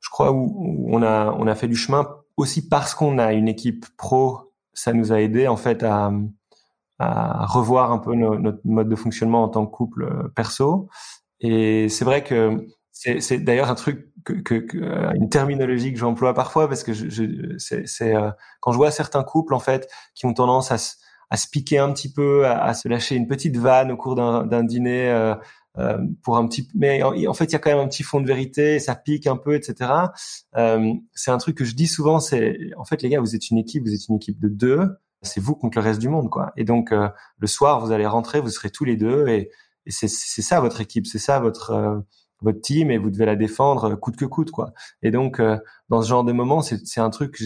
je crois, où, où, on a, on a fait du chemin aussi parce qu'on a une équipe pro. Ça nous a aidé en fait à, à revoir un peu notre mode de fonctionnement en tant que couple euh, perso. Et c'est vrai que c'est d'ailleurs un truc que, que, que, euh, une terminologie que j'emploie parfois parce que je, je c'est euh, quand je vois certains couples en fait qui ont tendance à, à se piquer un petit peu, à, se lâcher une petite vanne au cours d'un dîner. Euh, euh, pour un petit mais en, fait il y a quand même un petit fond de vérité ça pique un peu etc euh, c'est un truc que je dis souvent c'est en fait les gars vous êtes une équipe vous êtes une équipe de deux c'est vous contre le reste du monde, quoi. Et donc le soir, vous allez rentrer, vous serez tous les deux, et, et c'est ça votre équipe, c'est ça votre votre team, et vous devez la défendre coûte que coûte, quoi. Et donc euh, dans ce genre de moment, c'est un truc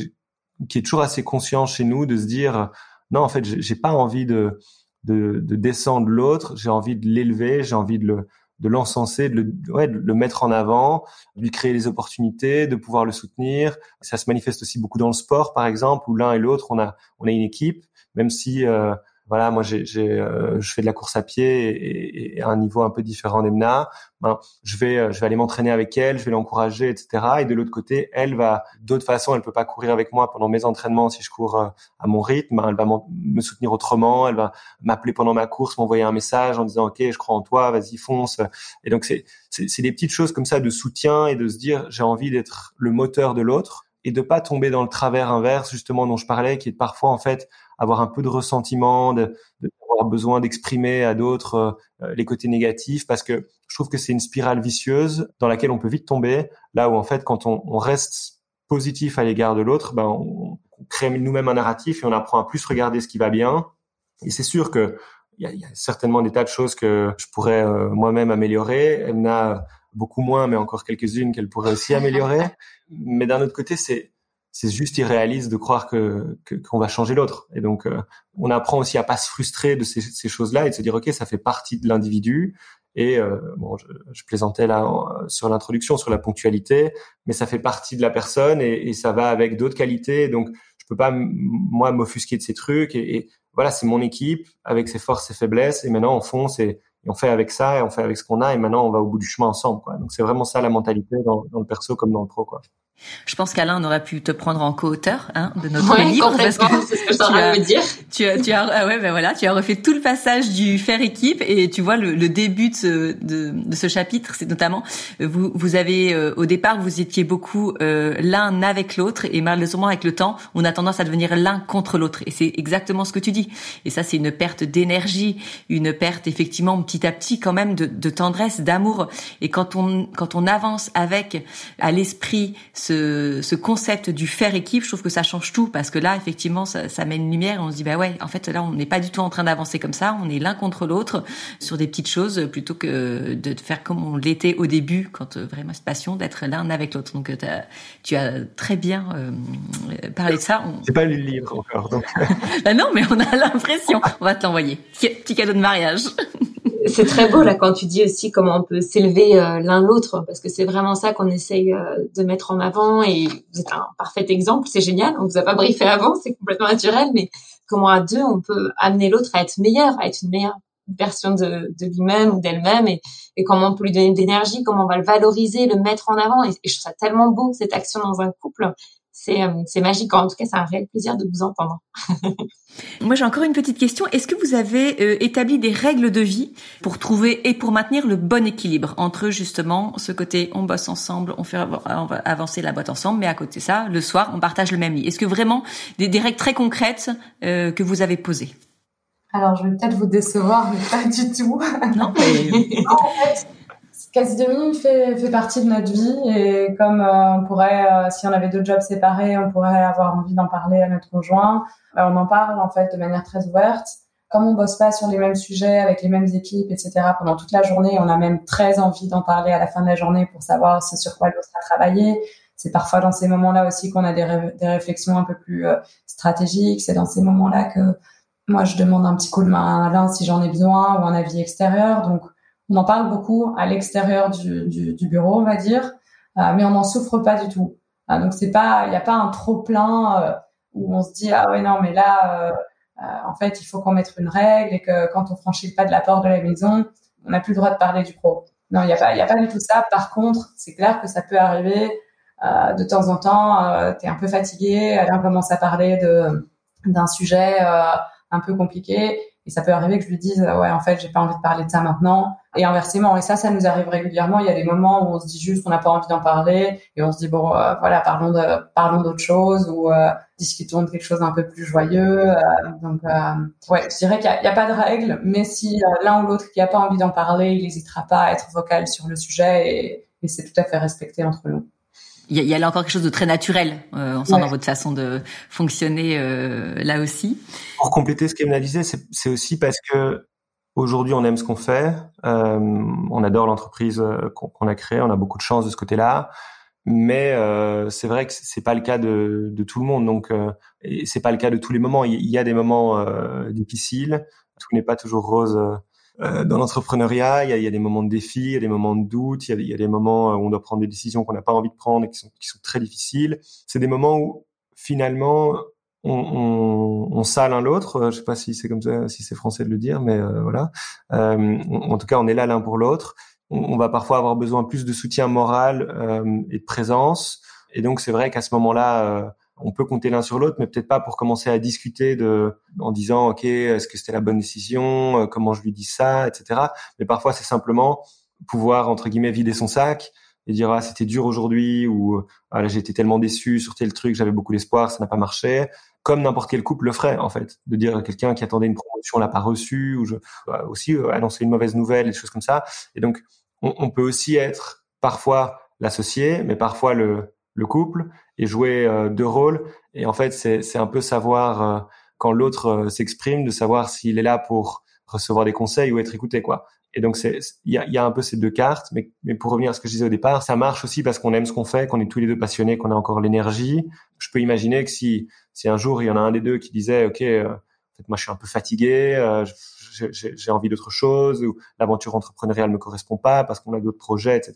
qui est toujours assez conscient chez nous de se dire non, en fait, j'ai pas envie de de, de descendre l'autre, j'ai envie de l'élever, j'ai envie de le de l'encenser, de le, ouais, de le mettre en avant, de lui créer les opportunités, de pouvoir le soutenir. Ça se manifeste aussi beaucoup dans le sport, par exemple, où l'un et l'autre, on a, on a une équipe, même si euh, voilà, moi j'ai, euh, je fais de la course à pied et, et, à un niveau un peu différent d'Emna. Ben, je vais, euh, je vais aller m'entraîner avec elle, je vais l'encourager, etc. Et de l'autre côté, elle va, d'autre façon, elle peut pas courir avec moi pendant mes entraînements si je cours euh, à mon rythme. Elle va me soutenir autrement, elle va m'appeler pendant ma course, m'envoyer un message en disant ok, je crois en toi, vas-y fonce. Et donc c'est, c'est, c'est des petites choses comme ça de soutien et de se dire j'ai envie d'être le moteur de l'autre et de pas tomber dans le travers inverse justement dont je parlais, qui est parfois en fait avoir un peu de ressentiment, de, de avoir besoin d'exprimer à d'autres euh, les côtés négatifs, parce que je trouve que c'est une spirale vicieuse dans laquelle on peut vite tomber, là où en fait quand on, on reste positif à l'égard de l'autre, ben on, on crée nous-mêmes un narratif et on apprend à plus regarder ce qui va bien. Et c'est sûr que il y a, y a, certainement des tas de choses que je pourrais euh, moi-même améliorer. Elle n'a beaucoup moins, mais encore quelques-unes qu'elle pourrait aussi améliorer. Mais d'un autre côté, c'est c'est juste irréaliste de croire que qu'on va changer l'autre. Et donc, euh, on apprend aussi à pas se frustrer de ces, ces choses-là et de se dire ok, ça fait partie de l'individu. Et euh, bon, je, je, plaisantais là sur l'introduction sur la ponctualité, mais ça fait partie de la personne et, et ça va avec d'autres qualités. Donc, je peux pas moi m'offusquer de ces trucs. Et, et voilà, c'est mon équipe avec ses forces et faiblesses. Et maintenant, on fonce et, et on fait avec ça et on fait avec ce qu'on a. Et maintenant, on va au bout du chemin ensemble. Quoi. Donc, c'est vraiment ça la mentalité dans, dans le perso comme dans le pro. Quoi. Je pense qu'Alain aurait pu te prendre en co-auteur hein, de notre ouais, livre parce que c'est ce que je me dire. Tu as, tu as, ah ouais, ben voilà, tu as refait tout le passage du faire équipe et tu vois le, le début de ce, de, de ce chapitre, c'est notamment vous, vous avez euh, au départ vous étiez beaucoup euh, l'un avec l'autre et malheureusement avec le temps on a tendance à devenir l'un contre l'autre et c'est exactement ce que tu dis et ça c'est une perte d'énergie, une perte effectivement petit à petit quand même de, de tendresse, d'amour et quand on quand on avance avec à l'esprit ce, ce, concept du faire équipe, je trouve que ça change tout parce que là, effectivement, ça, ça met une lumière et on se dit, bah ouais, en fait, là, on n'est pas du tout en train d'avancer comme ça, on est l'un contre l'autre sur des petites choses plutôt que de faire comme on l'était au début quand euh, vraiment cette passion d'être l'un avec l'autre. Donc, as, tu as très bien euh, parlé de ça. On... C'est pas lu le livre encore, donc. bah non, mais on a l'impression. On va te l'envoyer. Petit cadeau de mariage. c'est très beau là quand tu dis aussi comment on peut s'élever euh, l'un l'autre parce que c'est vraiment ça qu'on essaye euh, de mettre en avant et vous êtes un parfait exemple, c'est génial. On vous a pas briefé avant, c'est complètement naturel, mais comment à deux on peut amener l'autre à être meilleur, à être une meilleure version de, lui-même ou d'elle-même et, comment on peut lui donner de l'énergie, comment on va le valoriser, le mettre en avant. Et, et je trouve ça tellement beau cette action dans un couple c'est magique. En tout cas, c'est un réel plaisir de vous entendre. Moi, j'ai encore une petite question. Est-ce que vous avez euh, établi des règles de vie pour trouver et pour maintenir le bon équilibre entre justement ce côté on bosse ensemble, on fait on va avancer la boîte ensemble, mais à côté de ça, le soir, on partage le même lit. Est-ce que vraiment des, des, règles très concrètes euh, que vous avez posées? Alors, je vais peut-être vous décevoir, mais pas du tout. Non, mais... Quasi demi fait, fait partie de notre vie et comme euh, on pourrait, euh, si on avait deux jobs séparés, on pourrait avoir envie d'en parler à notre conjoint. Euh, on en parle en fait de manière très ouverte. Comme on bosse pas sur les mêmes sujets avec les mêmes équipes, etc. Pendant toute la journée, on a même très envie d'en parler à la fin de la journée pour savoir ce sur quoi l'autre a travaillé. C'est parfois dans ces moments-là aussi qu'on a des, des, réflexions un peu plus stratégiques. C'est dans ces moments-là que moi je demande un petit coup de main à Alain si j'en ai besoin ou un avis extérieur. Donc on en parle beaucoup à l'extérieur du, bureau, on va dire, euh, mais on n'en souffre pas du tout. Euh, donc c'est pas, il n'y a pas un trop plein euh, où on se dit ah ouais non mais là en fait il faut qu'on mette une règle et que quand on franchit le pas de la porte de la maison, on n'a plus le droit de parler du pro. Non, il n'y a pas, il a pas du tout ça. Par contre, c'est clair que ça peut arriver de temps en temps. tu es un peu fatigué, Alain commence à parler de d'un sujet un peu compliqué et ça peut arriver que je lui dise ouais en fait j'ai pas envie de parler de ça maintenant et inversement. Et ça, ça nous arrive régulièrement. Il y a des moments où on se dit juste qu'on n'a pas envie d'en parler et on se dit bon, euh, voilà, parlons de parlons d'autre chose ou euh, discutons de quelque chose d'un peu plus joyeux. Euh, donc, ouais, je dirais qu'il n'y a, pas de règle, mais si l'un ou l'autre qui n'a pas envie d'en parler, il n'hésitera pas à être vocal sur le sujet et, et c'est tout à fait respecté entre nous. Il y, a, là encore quelque chose de très naturel, on sent dans votre façon de fonctionner là aussi. Pour compléter ce qu'Emna disait, c'est aussi parce que Aujourd'hui, on aime ce qu'on fait. Euh, on adore l'entreprise euh, qu'on a créée. On a beaucoup de chance de ce côté-là. Mais euh, c'est vrai que c'est pas le cas de, de, tout le monde. Donc, euh, c'est pas le cas de tous les moments. Il y a des moments euh, difficiles. Tout n'est pas toujours rose euh, dans l'entrepreneuriat. Il, il y, a, des moments de défi, il y a des moments de doute, il y a, il y a des moments où on doit prendre des décisions qu'on n'a pas envie de prendre et qui sont, qui sont très difficiles. C'est des moments où finalement on, sale l'un l'autre. Euh, je sais pas si c'est comme ça, si c'est français de le dire, mais euh, voilà. Euh, en tout cas, on est là l'un pour l'autre. On, va parfois avoir besoin plus de soutien moral et de présence. Et donc, c'est vrai qu'à ce moment-là, on peut compter l'un sur l'autre, mais peut-être pas pour commencer à discuter de, en disant, ok, est-ce que c'était la bonne décision, comment je lui dis ça, etc. Mais parfois, c'est simplement pouvoir entre guillemets vider son sac et dire ah c'était dur aujourd'hui ou ah, j'ai été tellement déçu sur tel truc j'avais beaucoup d'espoir ça n'a pas marché comme n'importe quel couple le ferait en fait, de dire à quelqu'un qui attendait une promotion l'a pas reçue ou je, bah, aussi euh, annoncer une mauvaise nouvelle, des choses comme ça. Et donc on, peut aussi être parfois l'associé, mais parfois le, le couple et jouer euh, deux rôles. Et en fait c'est un peu savoir euh, quand l'autre s'exprime, de savoir s'il est là pour recevoir des conseils ou être écouté quoi. Et donc, il y a, y a, un peu ces deux cartes, mais, mais pour revenir à ce que je disais au départ, ça marche aussi parce qu'on aime ce qu'on fait, qu'on est tous les deux passionnés, qu'on a encore l'énergie. Je peux imaginer que si, si un jour il y en a un des deux qui disait, ok, euh, moi je suis un peu fatigué, euh, j'ai envie d'autre chose, ou l'aventure entrepreneuriale me correspond pas parce qu'on a d'autres projets, etc.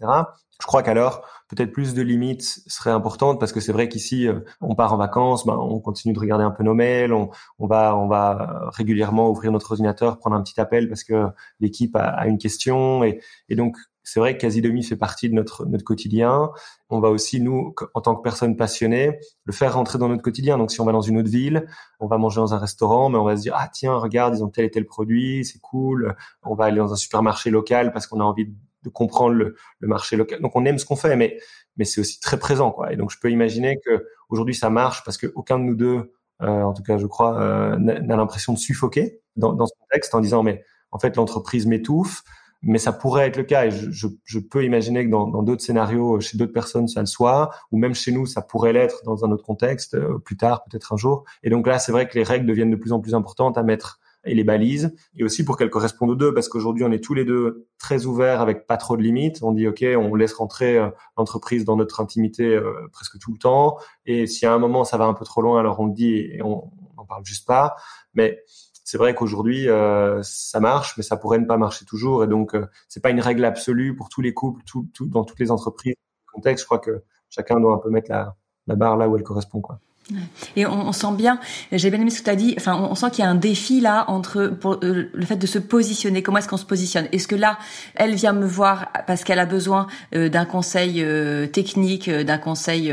Je crois qu'alors peut-être plus de limites seraient importantes parce que c'est vrai qu'ici euh, on part en vacances, ben, on continue de regarder un peu nos mails, on, on, va on va régulièrement ouvrir notre ordinateur, prendre un petit appel parce que l'équipe a, a, une question et, et donc c'est vrai que quasi demi fait partie de notre notre quotidien. On va aussi nous, en tant que personne passionnée, le faire rentrer dans notre quotidien. Donc, si on va dans une autre ville, on va manger dans un restaurant, mais on va se dire ah tiens regarde ils ont tel et tel produit, c'est cool. On va aller dans un supermarché local parce qu'on a envie de comprendre le, le, marché local. Donc, on aime ce qu'on fait, mais mais c'est aussi très présent quoi. Et donc, je peux imaginer que aujourd'hui ça marche parce que aucun de nous deux, euh, en tout cas je crois, euh, n'a l'impression de suffoquer dans, dans ce contexte en disant mais en fait l'entreprise m'étouffe mais ça pourrait être le cas et je, je, je peux imaginer que dans d'autres scénarios, chez d'autres personnes, ça le soit, ou même chez nous, ça pourrait l'être dans un autre contexte, euh, plus tard, peut-être un jour. Et donc là, c'est vrai que les règles deviennent de plus en plus importantes à mettre et les balises, et aussi pour qu'elles correspondent aux deux, parce qu'aujourd'hui, on est tous les deux très ouverts avec pas trop de limites. On dit, OK, on laisse rentrer euh, l'entreprise dans notre intimité euh, presque tout le temps, et si à un moment ça va un peu trop loin, alors on le dit et on n'en parle juste pas. Mais c'est vrai qu'aujourd'hui euh, ça marche, mais ça pourrait ne pas marcher toujours. Et donc euh, c'est pas une règle absolue pour tous les couples, dans toutes les entreprises. Contexte, je crois que chacun doit un peu mettre la, barre là où elle correspond. Et on, sent bien, j'ai bien aimé ce que tu as dit, enfin, on, sent qu'il y a un défi là entre euh, le fait de se positionner. Comment est-ce qu'on se positionne? Est-ce que là, elle vient me voir parce qu'elle a besoin euh, d'un conseil technique, d'un conseil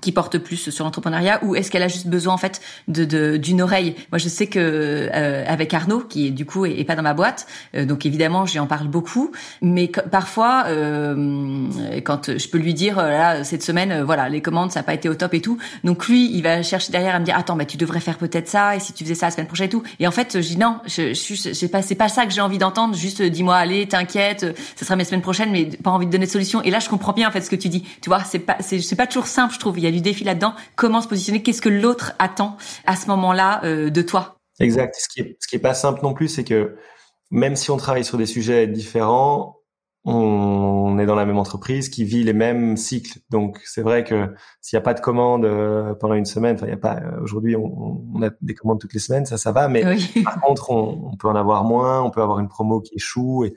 qui porte plus sur l'entrepreneuriat ou est-ce qu'elle a juste besoin en fait de d'une oreille? Moi je sais que euh, avec Arnaud qui du coup est, pas dans ma boîte euh, donc évidemment j'y en parle beaucoup mais parfois euh, quand je peux lui dire euh, là cette semaine voilà les commandes ça n'a pas été au top et tout donc lui il va chercher derrière à me dire attends mais tu devrais faire peut-être ça et si tu faisais ça la semaine prochaine et tout. Et en fait je dis non je, je, je pas c'est pas ça que j'ai envie d'entendre juste dis-moi allez t'inquiète ce sera mes semaines prochaines mais pas envie de donner de solution. Et là je comprends bien en fait ce que tu dis. Tu vois c'est pas c'est pas toujours simple je trouve y a du défi là-dedans. Comment se positionner? Qu'est-ce que l'autre attend à ce moment-là euh, de toi? Exact. Ce qui est ce qui est pas simple non plus, c'est que même si on travaille sur des sujets différents, on est dans la même entreprise qui vit les mêmes cycles. Donc c'est vrai que s'il n'y a pas de commandes euh, pendant une semaine, enfin il y a pas euh, aujourd'hui on, a des commandes toutes les semaines, ça ça va, mais par contre on, on, peut en avoir moins, on peut avoir une promo qui échoue et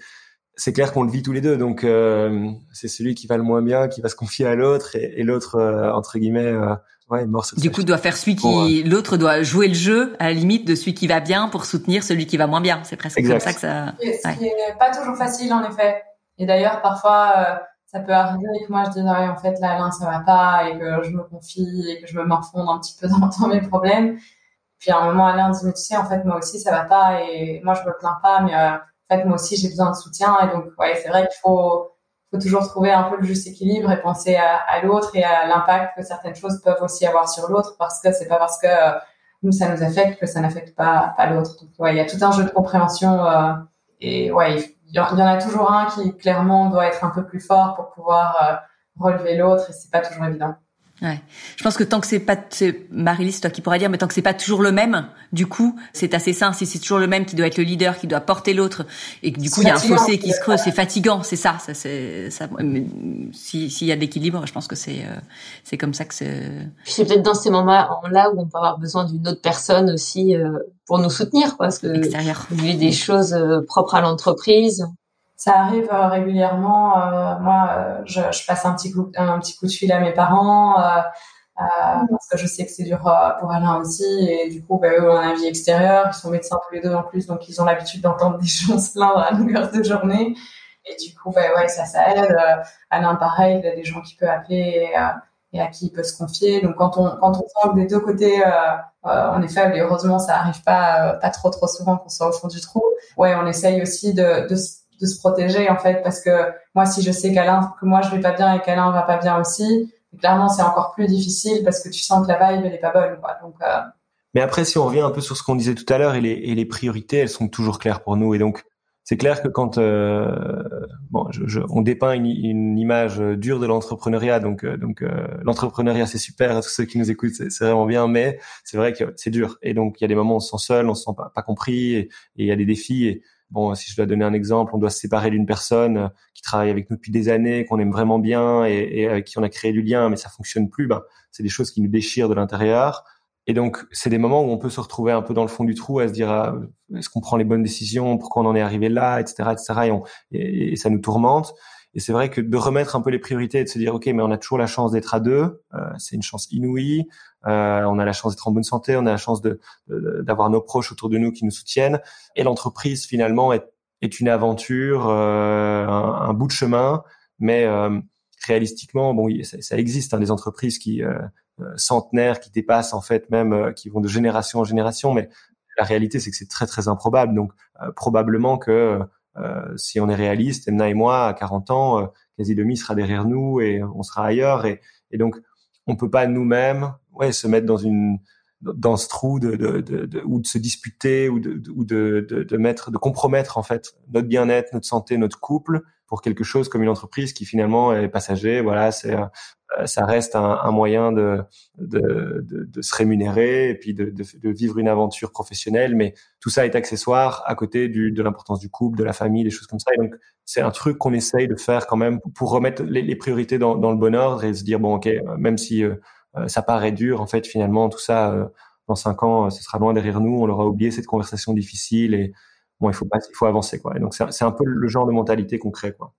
c'est clair qu'on le vit tous les deux. Donc euh, c'est celui qui va le moins bien qui va se confier à l'autre et, l'autre euh, entre guillemets euh, ouais mort. Du coup doit faire celui qui l'autre doit jouer le jeu à la limite de celui qui va bien pour soutenir celui qui va moins bien. C'est presque comme ça que ça. Ce qui est pas toujours facile en effet. Et d'ailleurs parfois ça peut arriver que moi je dis en fait là Alain ça va pas et que je me confie et que je me morfonde un petit peu dans, dans mes problèmes. Puis à un moment Alain dit mais tu sais en fait moi aussi ça va pas et moi je me plains pas mais fait, moi aussi, j'ai besoin de soutien. Et donc, ouais, c'est vrai qu'il faut, faut toujours trouver un peu le juste équilibre et penser à, à l'autre et à l'impact que certaines choses peuvent aussi avoir sur l'autre parce que c'est pas parce que euh, nous, ça nous affecte que ça n'affecte pas, pas l'autre. Donc, ouais, il y a tout un jeu de compréhension. Euh, et ouais, il y, en a toujours un qui, clairement, doit être un peu plus fort pour pouvoir euh, relever l'autre et c'est pas toujours évident. Ouais. Je pense que tant que c'est pas, Marie-Lise, c'est toi qui pourrais dire, mais tant que c'est pas toujours le même, du coup, c'est assez sain. Si c'est toujours le même qui doit être le leader, qui doit porter l'autre, et que du coup il y a un fossé qui se creuse, c'est fatigant, c'est ça. Ça, c'est ça. S'il y a de l'équilibre, je pense que c'est euh, c'est comme ça que c'est. C'est peut-être dans ces moments-là où on peut avoir besoin d'une autre personne aussi euh, pour nous soutenir, parce que Extérieur. vu des choses euh, propres à l'entreprise, ça arrive euh, régulièrement. Euh, moi, euh, je, je, passe un petit coup, un petit coup de fil à mes parents parce que je sais que c'est dur pour Alain aussi. Et du coup, bah, eux ont un avis extérieur. Ils sont médecins tous les deux en plus, donc ils ont l'habitude d'entendre des gens se plaindre à longueur de journée. Et du coup, bah, ouais, ça, ça aide. Alain, pareil, il a des gens qu'il peut appeler et, à qui il peut se confier. Donc, quand on, quand on sent que des deux côtés, on est faible, et heureusement, ça arrive pas, pas trop, trop souvent qu'on soit au fond du trou. Ouais, on essaye aussi de, de de se protéger en fait parce que moi si je sais qu'Alain que moi je vais pas bien et qu'Alain va pas bien aussi clairement c'est encore plus difficile parce que tu sens que la vibe elle est pas bonne quoi. Donc euh... mais après si on revient un peu sur ce qu'on disait tout à l'heure et les, et les priorités elles sont toujours claires pour nous. Et donc c'est clair que quand euh, bon, on dépeint une, image dure de l'entrepreneuriat, donc euh, donc l'entrepreneuriat c'est super, tous ceux qui nous écoutent c'est vraiment bien, mais c'est vrai que c'est dur. Et donc il y a des moments où on se sent seul, on se sent pas, compris et il y a des défis Bon, si je dois donner un exemple, on doit se séparer d'une personne euh, qui travaille avec nous depuis des années, qu'on aime vraiment bien et, avec qui on a créé du lien, mais ça fonctionne plus. Ben, c'est des choses qui nous déchirent de l'intérieur. Et donc, c'est des moments où on peut se retrouver un peu dans le fond du trou, à se dire ah, est-ce qu'on prend les bonnes décisions, pourquoi on en est arrivé là, etc., etc. Et, et ça nous tourmente. Et c'est vrai que de remettre un peu les priorités et de se dire ok, mais on a toujours la chance d'être à deux, euh, c'est une chance inouïe. Euh, on a la chance d'être en bonne santé, on a la chance de d'avoir nos proches autour de nous qui nous soutiennent. Et l'entreprise finalement est, est une aventure, euh, un, bout de chemin, mais euh, réalistiquement, bon, ça, ça existe hein, des entreprises qui euh, centenaires qui dépassent en fait même, qui vont de génération en génération, mais la réalité c'est que c'est très très improbable. Donc probablement que euh, si on est réaliste, Emna et moi, à 40 ans, euh, quasi demi sera derrière nous et on sera ailleurs. Et, donc, on peut pas nous-mêmes se mettre dans une dans ce trou ou de se disputer ou de, ou de, de, de mettre de compromettre en fait notre bien-être, notre santé, notre couple pour quelque chose comme une entreprise qui finalement est passager. Voilà, c'est euh, ça reste un, un moyen de, de, de, de, se rémunérer et puis de, de, vivre une aventure professionnelle. Mais tout ça est accessoire à côté du, de l'importance du couple, de la famille, des choses comme ça. Et donc, c'est un truc qu'on essaye de faire quand même pour remettre les, les priorités dans, dans, le bon ordre et se dire, bon, OK, euh, même si euh, ça paraît dur, en fait, finalement, tout ça, dans cinq ans, ce sera loin derrière nous. On aura oublié cette conversation difficile et bon, il faut pas, il faut avancer, quoi. Et donc, c'est un peu le genre de mentalité qu'on crée, quoi.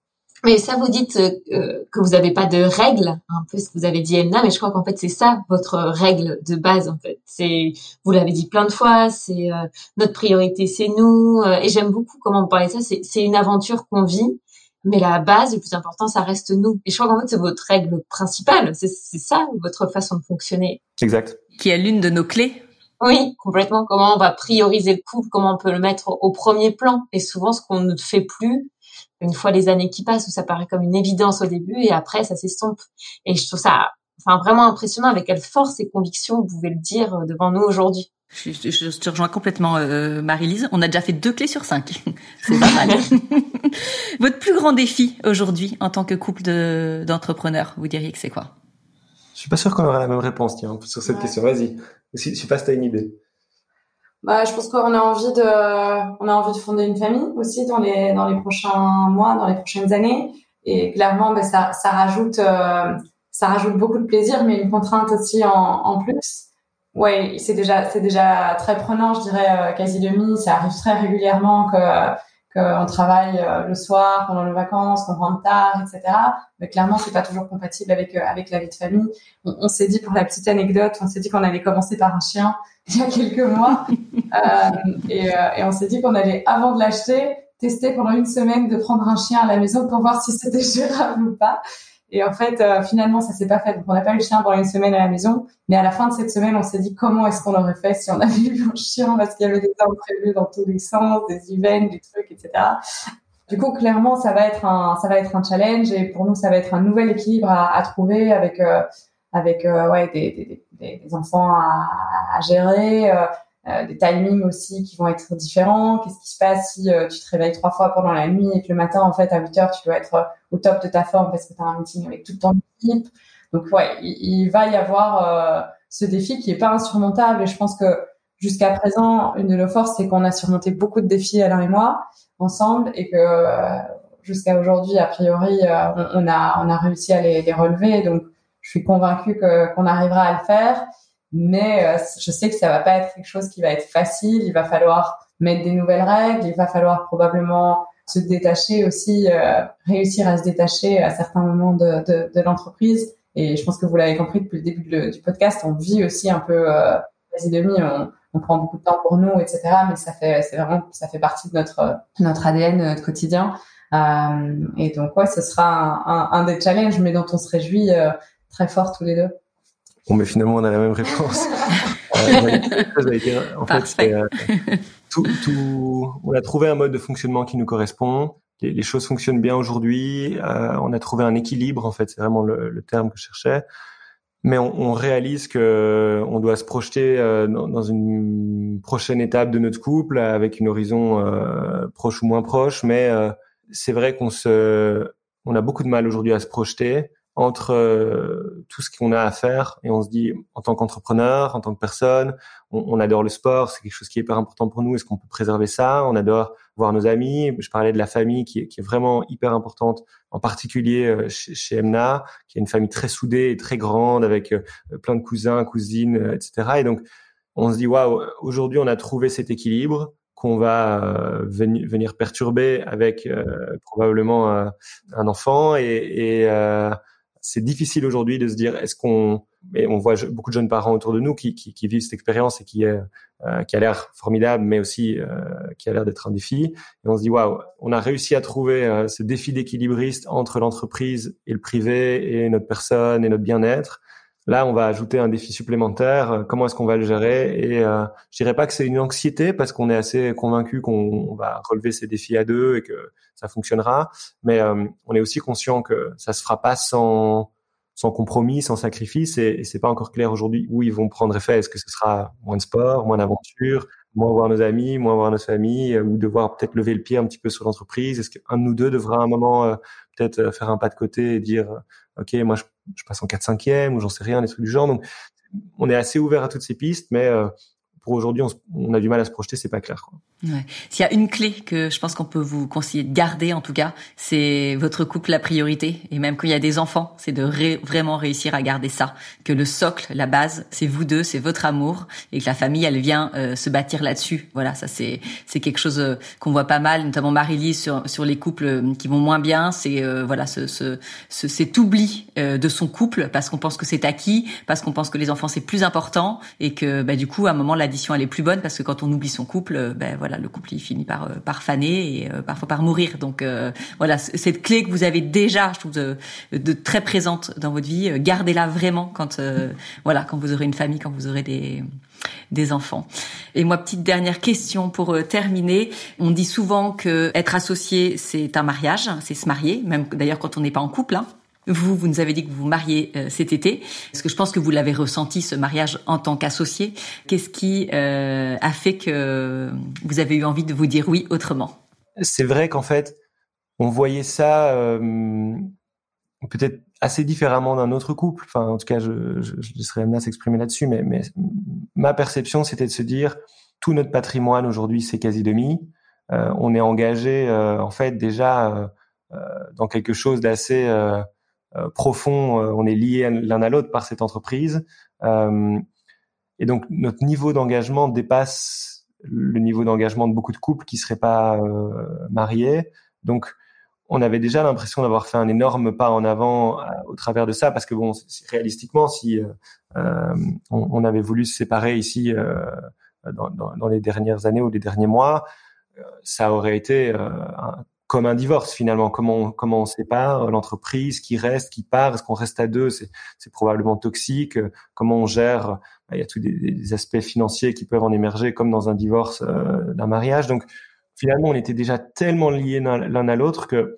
Mais ça, vous dites euh, que vous n'avez pas de règles, un peu ce que vous avez dit Emna, mais je crois qu'en fait c'est ça votre règle de base en fait. C'est, vous l'avez dit plein de fois, c'est euh, notre priorité, c'est nous. Euh, et j'aime beaucoup comment vous parlez de ça. C'est, c'est une aventure qu'on vit, mais la base, le plus important, ça reste nous. Et je crois qu'en fait c'est votre règle principale. C'est, c'est ça votre façon de fonctionner. Exact. Qui est l'une de nos clés. Oui, complètement. Comment on va prioriser le couple, comment on peut le mettre au premier plan. Et souvent, ce qu'on ne fait plus, une fois les années qui passent où ça paraît comme une évidence au début et après ça s'estompe. Et je trouve ça enfin vraiment impressionnant avec quelle force et conviction vous pouvez le dire euh, devant nous aujourd'hui. Je, je, te rejoins complètement, euh, Marie-Lise. On a déjà fait deux clés sur cinq. C'est pas mal. Votre plus grand défi aujourd'hui en tant que couple d'entrepreneurs, vous diriez que c'est quoi? Je suis pas sûr qu'on aura la même réponse tiens, sur cette question. Vas-y. Je sais pas si tu as une idée. Bah, je pense qu'on a envie de, on a envie de fonder une famille aussi dans les dans les prochains mois, dans les prochaines années. Et clairement, bah, ça, ça rajoute, euh, ça rajoute beaucoup de plaisir, mais une contrainte aussi en, en plus. Ouais, c'est déjà, c'est déjà très prenant, je dirais euh, quasi demi. Ça arrive très régulièrement que qu'on travaille euh, le soir, pendant les vacances, qu'on rentre tard, etc. Mais clairement, c'est pas toujours compatible avec euh, avec la vie de famille. On, on s'est dit pour la petite anecdote, on s'est dit qu'on allait commencer par un chien il y a quelques mois, euh, et, euh, et, on s'est dit qu'on allait avant de l'acheter tester pendant une semaine de prendre un chien à la maison pour voir si c'était gérable ou pas. Et en fait, euh, finalement, ça s'est pas fait. Donc, on n'a pas eu le chien pendant une semaine à la maison. Mais à la fin de cette semaine, on s'est dit comment est-ce qu'on aurait fait si on avait eu un chien? Parce qu'il y avait des imprévus dans tous les sens, des events, des trucs, etc. Du coup, clairement, ça va être un, ça va être un challenge et pour nous, ça va être un nouvel équilibre à, à trouver avec, euh, avec euh, ouais, des, des, des, enfants à, à gérer, euh, euh, des timings aussi qui vont être différents. Qu'est-ce qui se passe si euh, tu te réveilles trois fois pendant la nuit et que le matin, en fait, à 8 heures, tu dois être au top de ta forme parce que tu as un meeting avec toute ton équipe. Donc, ouais, il, va y avoir euh, ce défi qui est pas insurmontable. Et je pense que jusqu'à présent, une de nos forces, c'est qu'on a surmonté beaucoup de défis, Alain et moi, ensemble, et que jusqu'à aujourd'hui, a priori, on, a, on a réussi à les, les relever. Donc, je suis convaincue qu'on arrivera à le faire mais euh, je sais que ça va pas être quelque chose qui va être facile. Il va falloir mettre des nouvelles règles. Il va falloir probablement se détacher aussi, euh, réussir à se détacher à certains moments de, de, de l'entreprise. Et je pense que vous l'avez compris depuis le début du podcast, on vit aussi un peu euh, demi. On, on, prend beaucoup de temps pour nous, etc. Mais ça fait, c'est vraiment, ça fait partie de notre notre ADN, de notre quotidien. Euh, et donc ouais, ce sera un, un, un, des challenges, mais dont on se réjouit euh, très fort tous les deux. Bon, mais finalement, on a la même réponse. euh, en fait, euh, tout, tout, on a trouvé un mode de fonctionnement qui nous correspond. Les, les choses fonctionnent bien aujourd'hui. Euh, on a trouvé un équilibre, en fait, c'est vraiment le, le, terme que je cherchais. Mais on, on réalise que on doit se projeter euh, dans, dans, une prochaine étape de notre couple avec une horizon proche ou moins proche. Mais c'est vrai qu'on se, on a beaucoup de mal aujourd'hui à se projeter entre euh, tout ce qu'on a à faire et on se dit en tant qu'entrepreneur, en tant que personne, on, adore le sport, c'est quelque chose qui est hyper important pour nous. Est-ce qu'on peut préserver ça? On adore voir nos amis. Je parlais de la famille qui est, vraiment hyper importante, en particulier euh, chez, chez, Emna, qui est une famille très soudée et très grande avec euh, plein de cousins, cousines, etc. Et donc on se dit waouh, aujourd'hui on a trouvé cet équilibre qu'on va euh, venir, perturber avec euh, probablement euh, un enfant et, et c'est difficile aujourd'hui de se dire est-ce qu'on mais on voit beaucoup de jeunes parents autour de nous qui, qui, qui vivent cette expérience et qui est euh, qui a l'air formidable mais aussi euh, qui a l'air d'être un défi. Et on se dit waouh on a réussi à trouver euh, ce défi d'équilibriste entre l'entreprise et le privé et notre personne et notre bien-être Là, on va ajouter un défi supplémentaire. Comment est-ce qu'on va le gérer Et euh, je dirais pas que c'est une anxiété parce qu'on est assez convaincu qu'on va relever ces défis à deux et que ça fonctionnera. Mais euh, on est aussi conscient que ça se fera pas sans sans compromis, sans sacrifice. Et, et c'est pas encore clair aujourd'hui où ils vont prendre effet. Est-ce que ce sera moins de sport, moins d'aventure, moins voir nos amis, moins voir nos familles, euh, ou devoir peut-être lever le pied un petit peu sur l'entreprise? Est-ce qu'un de nous deux devra à un moment euh, peut-être euh, faire un pas de côté et dire ok moi je, passe en 4 5 e ou j'en sais rien des trucs du genre donc on est assez ouvert à toutes ces pistes mais pour aujourd'hui on, on, a du mal à se projeter c'est pas clair quoi. Ouais. S'il y a une clé que je pense qu'on peut vous conseiller de garder, en tout cas, c'est votre couple la priorité. Et même quand il y a des enfants, c'est de vraiment réussir à garder ça. Que le socle, la base, c'est vous deux, c'est votre amour, et que la famille, elle vient euh, se bâtir là-dessus. Voilà, ça c'est c'est quelque chose euh, qu'on voit pas mal, notamment Marie-Lise sur sur les couples euh, qui vont moins bien. C'est voilà ce, ce, ce cet oubli de son couple parce qu'on pense que c'est acquis, parce qu'on pense que les enfants c'est plus important, et que bah, du coup à un moment l'addition elle est plus bonne parce que quand on oublie son couple, ben voilà le couple il finit par euh, par faner et euh, parfois par mourir. Donc euh, voilà, cette clé que vous avez déjà, je trouve, de, très présente dans votre vie, gardez-la vraiment quand voilà, quand vous aurez une famille, quand vous aurez des des enfants. Et moi, petite dernière question pour terminer. On dit souvent que être associé, c'est un mariage, c'est se marier, même d'ailleurs quand on n'est pas en couple. Hein. Vous, vous nous avez dit que vous vous mariez euh, cet été. Est-ce que je pense que vous l'avez ressenti, ce mariage, en tant qu'associé? Qu'est-ce qui euh, a fait que vous avez eu envie de vous dire oui autrement? C'est vrai qu'en fait, on voyait ça euh, peut-être assez différemment d'un autre couple. Enfin, en tout cas, je, je, je laisserai Anna s'exprimer là-dessus, mais, mais ma perception, c'était de se dire, tout notre patrimoine aujourd'hui, c'est quasi demi. on est engagé, en fait, déjà dans quelque chose d'assez euh, profond, euh, on est liés l'un à l'autre par cette entreprise. Euh, et donc notre niveau d'engagement dépasse le niveau d'engagement de beaucoup de couples qui seraient pas mariés. Donc on avait déjà l'impression d'avoir fait un énorme pas en avant au travers de ça, parce que bon, réalistiquement, si on, avait voulu se séparer ici dans, les dernières années ou les derniers mois, ça aurait été comme un divorce finalement. Comment on, comment on sépare l'entreprise, qui reste, qui part, est-ce qu'on reste à deux, c'est, probablement toxique. Comment on gère, bah, il y a tous des, aspects financiers qui peuvent en émerger comme dans un divorce euh, d'un mariage. Donc finalement, on était déjà tellement liés l'un à l'autre que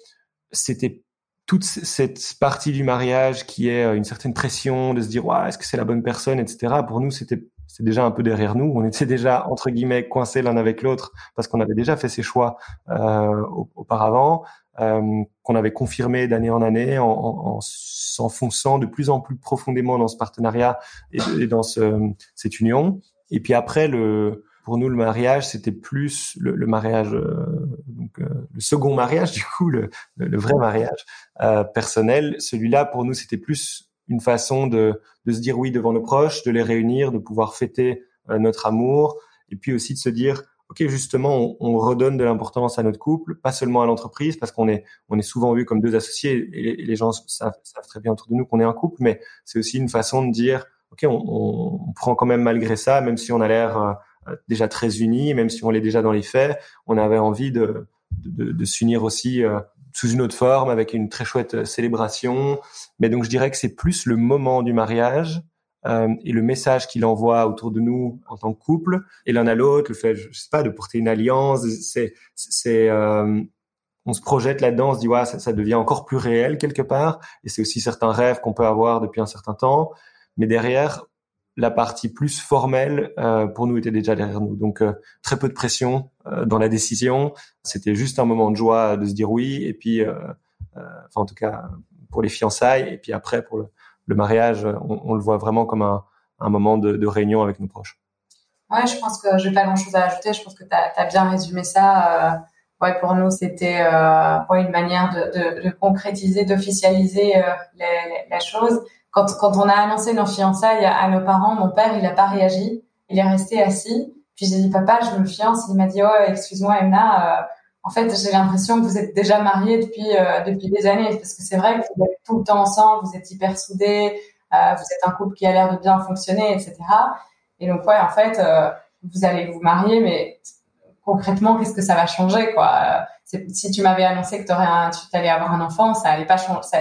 c'était toute cette partie du mariage qui est euh, une certaine pression de se dire ouais, est-ce que c'est la bonne personne, etc. Pour nous, c'était c'est déjà un peu derrière nous. On était déjà entre guillemets coincés l'un avec l'autre parce qu'on avait déjà fait ses choix euh, auparavant, euh, qu'on avait confirmé d'année en année en, en, s'enfonçant de plus en plus profondément dans ce partenariat et, dans ce, cette union. Et puis après, le, pour nous, le mariage, c'était plus le, le mariage, euh, donc, euh, le second mariage, du coup, le, le vrai mariage euh, personnel. Celui-là, pour nous, c'était plus une façon de, de se dire oui devant nos proches, de les réunir, de pouvoir fêter euh, notre amour, et puis aussi de se dire ok justement on, on redonne de l'importance à notre couple, pas seulement à l'entreprise parce qu'on est on est souvent vu comme deux associés et, les gens savent, très bien autour de nous qu'on est un couple, mais c'est aussi une façon de dire ok on, prend quand même malgré ça, même si on a l'air euh, déjà très unis, même si on l'est déjà dans les faits, on avait envie de de, s'unir aussi euh, sous une autre forme, avec une très chouette euh, célébration. Mais donc je dirais que c'est plus le moment du mariage euh, et le message qu'il envoie autour de nous en tant que couple et l'un à l'autre, le fait, je sais pas, de porter une alliance, c'est, c'est, euh, on se projette là-dedans, on se dit ouais, ça, ça, devient encore plus réel quelque part. Et c'est aussi certains rêves qu'on peut avoir depuis un certain temps. Mais derrière, la partie plus formelle euh, pour nous était déjà derrière nous. Donc euh, très peu de pression euh, dans la décision. C'était juste un moment de joie de se dire oui. Et puis, enfin en tout cas pour les fiançailles. Et puis après pour le, mariage, on, le voit vraiment comme un, moment de, réunion avec nos proches. Ouais, je pense que j'ai pas grand chose à ajouter. Je pense que tu as, bien résumé ça. ouais, pour nous, c'était ouais, une manière de concrétiser, d'officialiser la chose quand, on a annoncé nos fiançailles à, nos parents, mon père, il a pas réagi. Il est resté assis. Puis j'ai dit, papa, je me fiance. Il m'a dit, oh, excuse-moi, Emna, euh, en fait, j'ai l'impression que vous êtes déjà mariés depuis, euh, depuis des années. Parce que c'est vrai que vous êtes tout le temps ensemble, vous êtes hyper soudés, euh, vous êtes un couple qui a l'air de bien fonctionner, etc. Et donc, ouais, en fait, vous allez vous marier, mais concrètement, qu'est-ce que ça va changer, quoi? Si tu m'avais annoncé que tu allais avoir un enfant, ça allait pas changer. Ça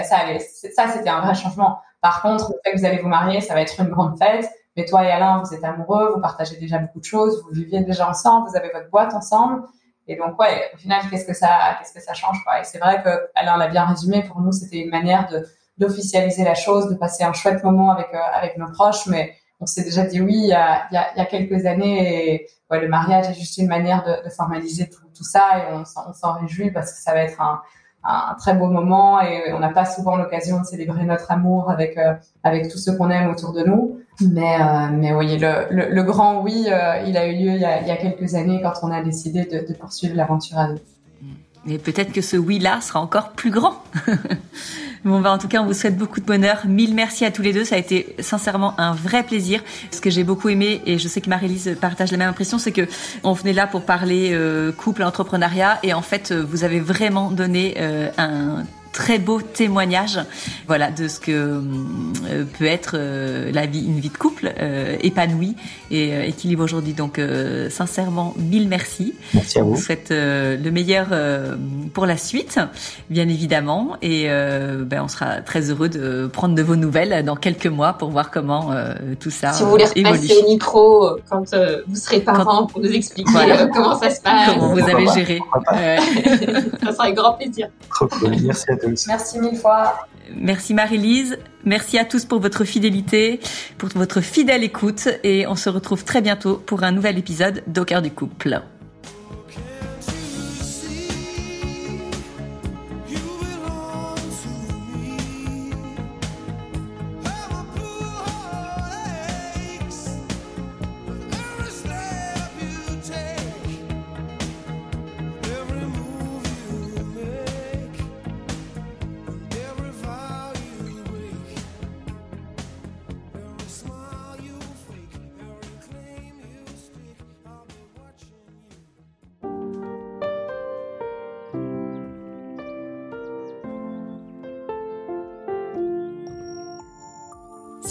c'était un vrai changement. Par contre, le fait que vous allez vous marier, ça va être une grande fête. Mais toi et Alain, vous êtes amoureux, vous partagez déjà beaucoup de choses, vous viviez déjà ensemble, vous avez votre boîte ensemble. Et donc, ouais, au final, qu'est-ce que ça, qu'est-ce que ça change, quoi. Et c'est vrai que Alain l'a bien résumé. Pour nous, c'était une manière de, d'officialiser la chose, de passer un chouette moment avec, euh, avec nos proches. Mais on s'est déjà dit oui il y a, il y a, quelques années. Ouais, le mariage est juste une manière de, de formaliser tout, tout, ça. Et on, on s'en réjouit parce que ça va être un, un, très beau moment et on n'a pas souvent l'occasion de célébrer notre amour avec euh, avec tous ceux qu'on aime autour de nous. Mais, mais oui, le, le, grand oui, il a eu lieu il y a, il y a, quelques années quand on a décidé de, de poursuivre l'aventure à deux. Et peut-être que ce oui-là sera encore plus grand. bon, bah, en tout cas, on vous souhaite beaucoup de bonheur. Mille merci à tous les deux. Ça a été sincèrement un vrai plaisir. Ce que j'ai beaucoup aimé, et je sais que Marie-Lise partage la même impression, c'est que on venait là pour parler euh, couple, entrepreneuriat, et en fait, euh, vous avez vraiment donné euh, un très beau témoignage voilà de ce que euh, peut être euh, la vie une vie de couple euh, épanouie et équilibre aujourd'hui. Donc sincèrement mille merci. Merci à vous vous. souhaite le meilleur pour la suite bien évidemment. Et ben, on sera très heureux de prendre de vos nouvelles dans quelques mois pour voir comment tout ça si vous voulez repasser au micro quand vous serez parents pour nous expliquer comment ça se passe. Comment vous avez géré. Ça sera avec grand plaisir. Trop cool merci à Merci mille fois. Merci Marie-Lise. Merci à tous pour votre fidélité, pour votre fidèle écoute et on se retrouve très bientôt pour un nouvel épisode d'Au cœur du couple.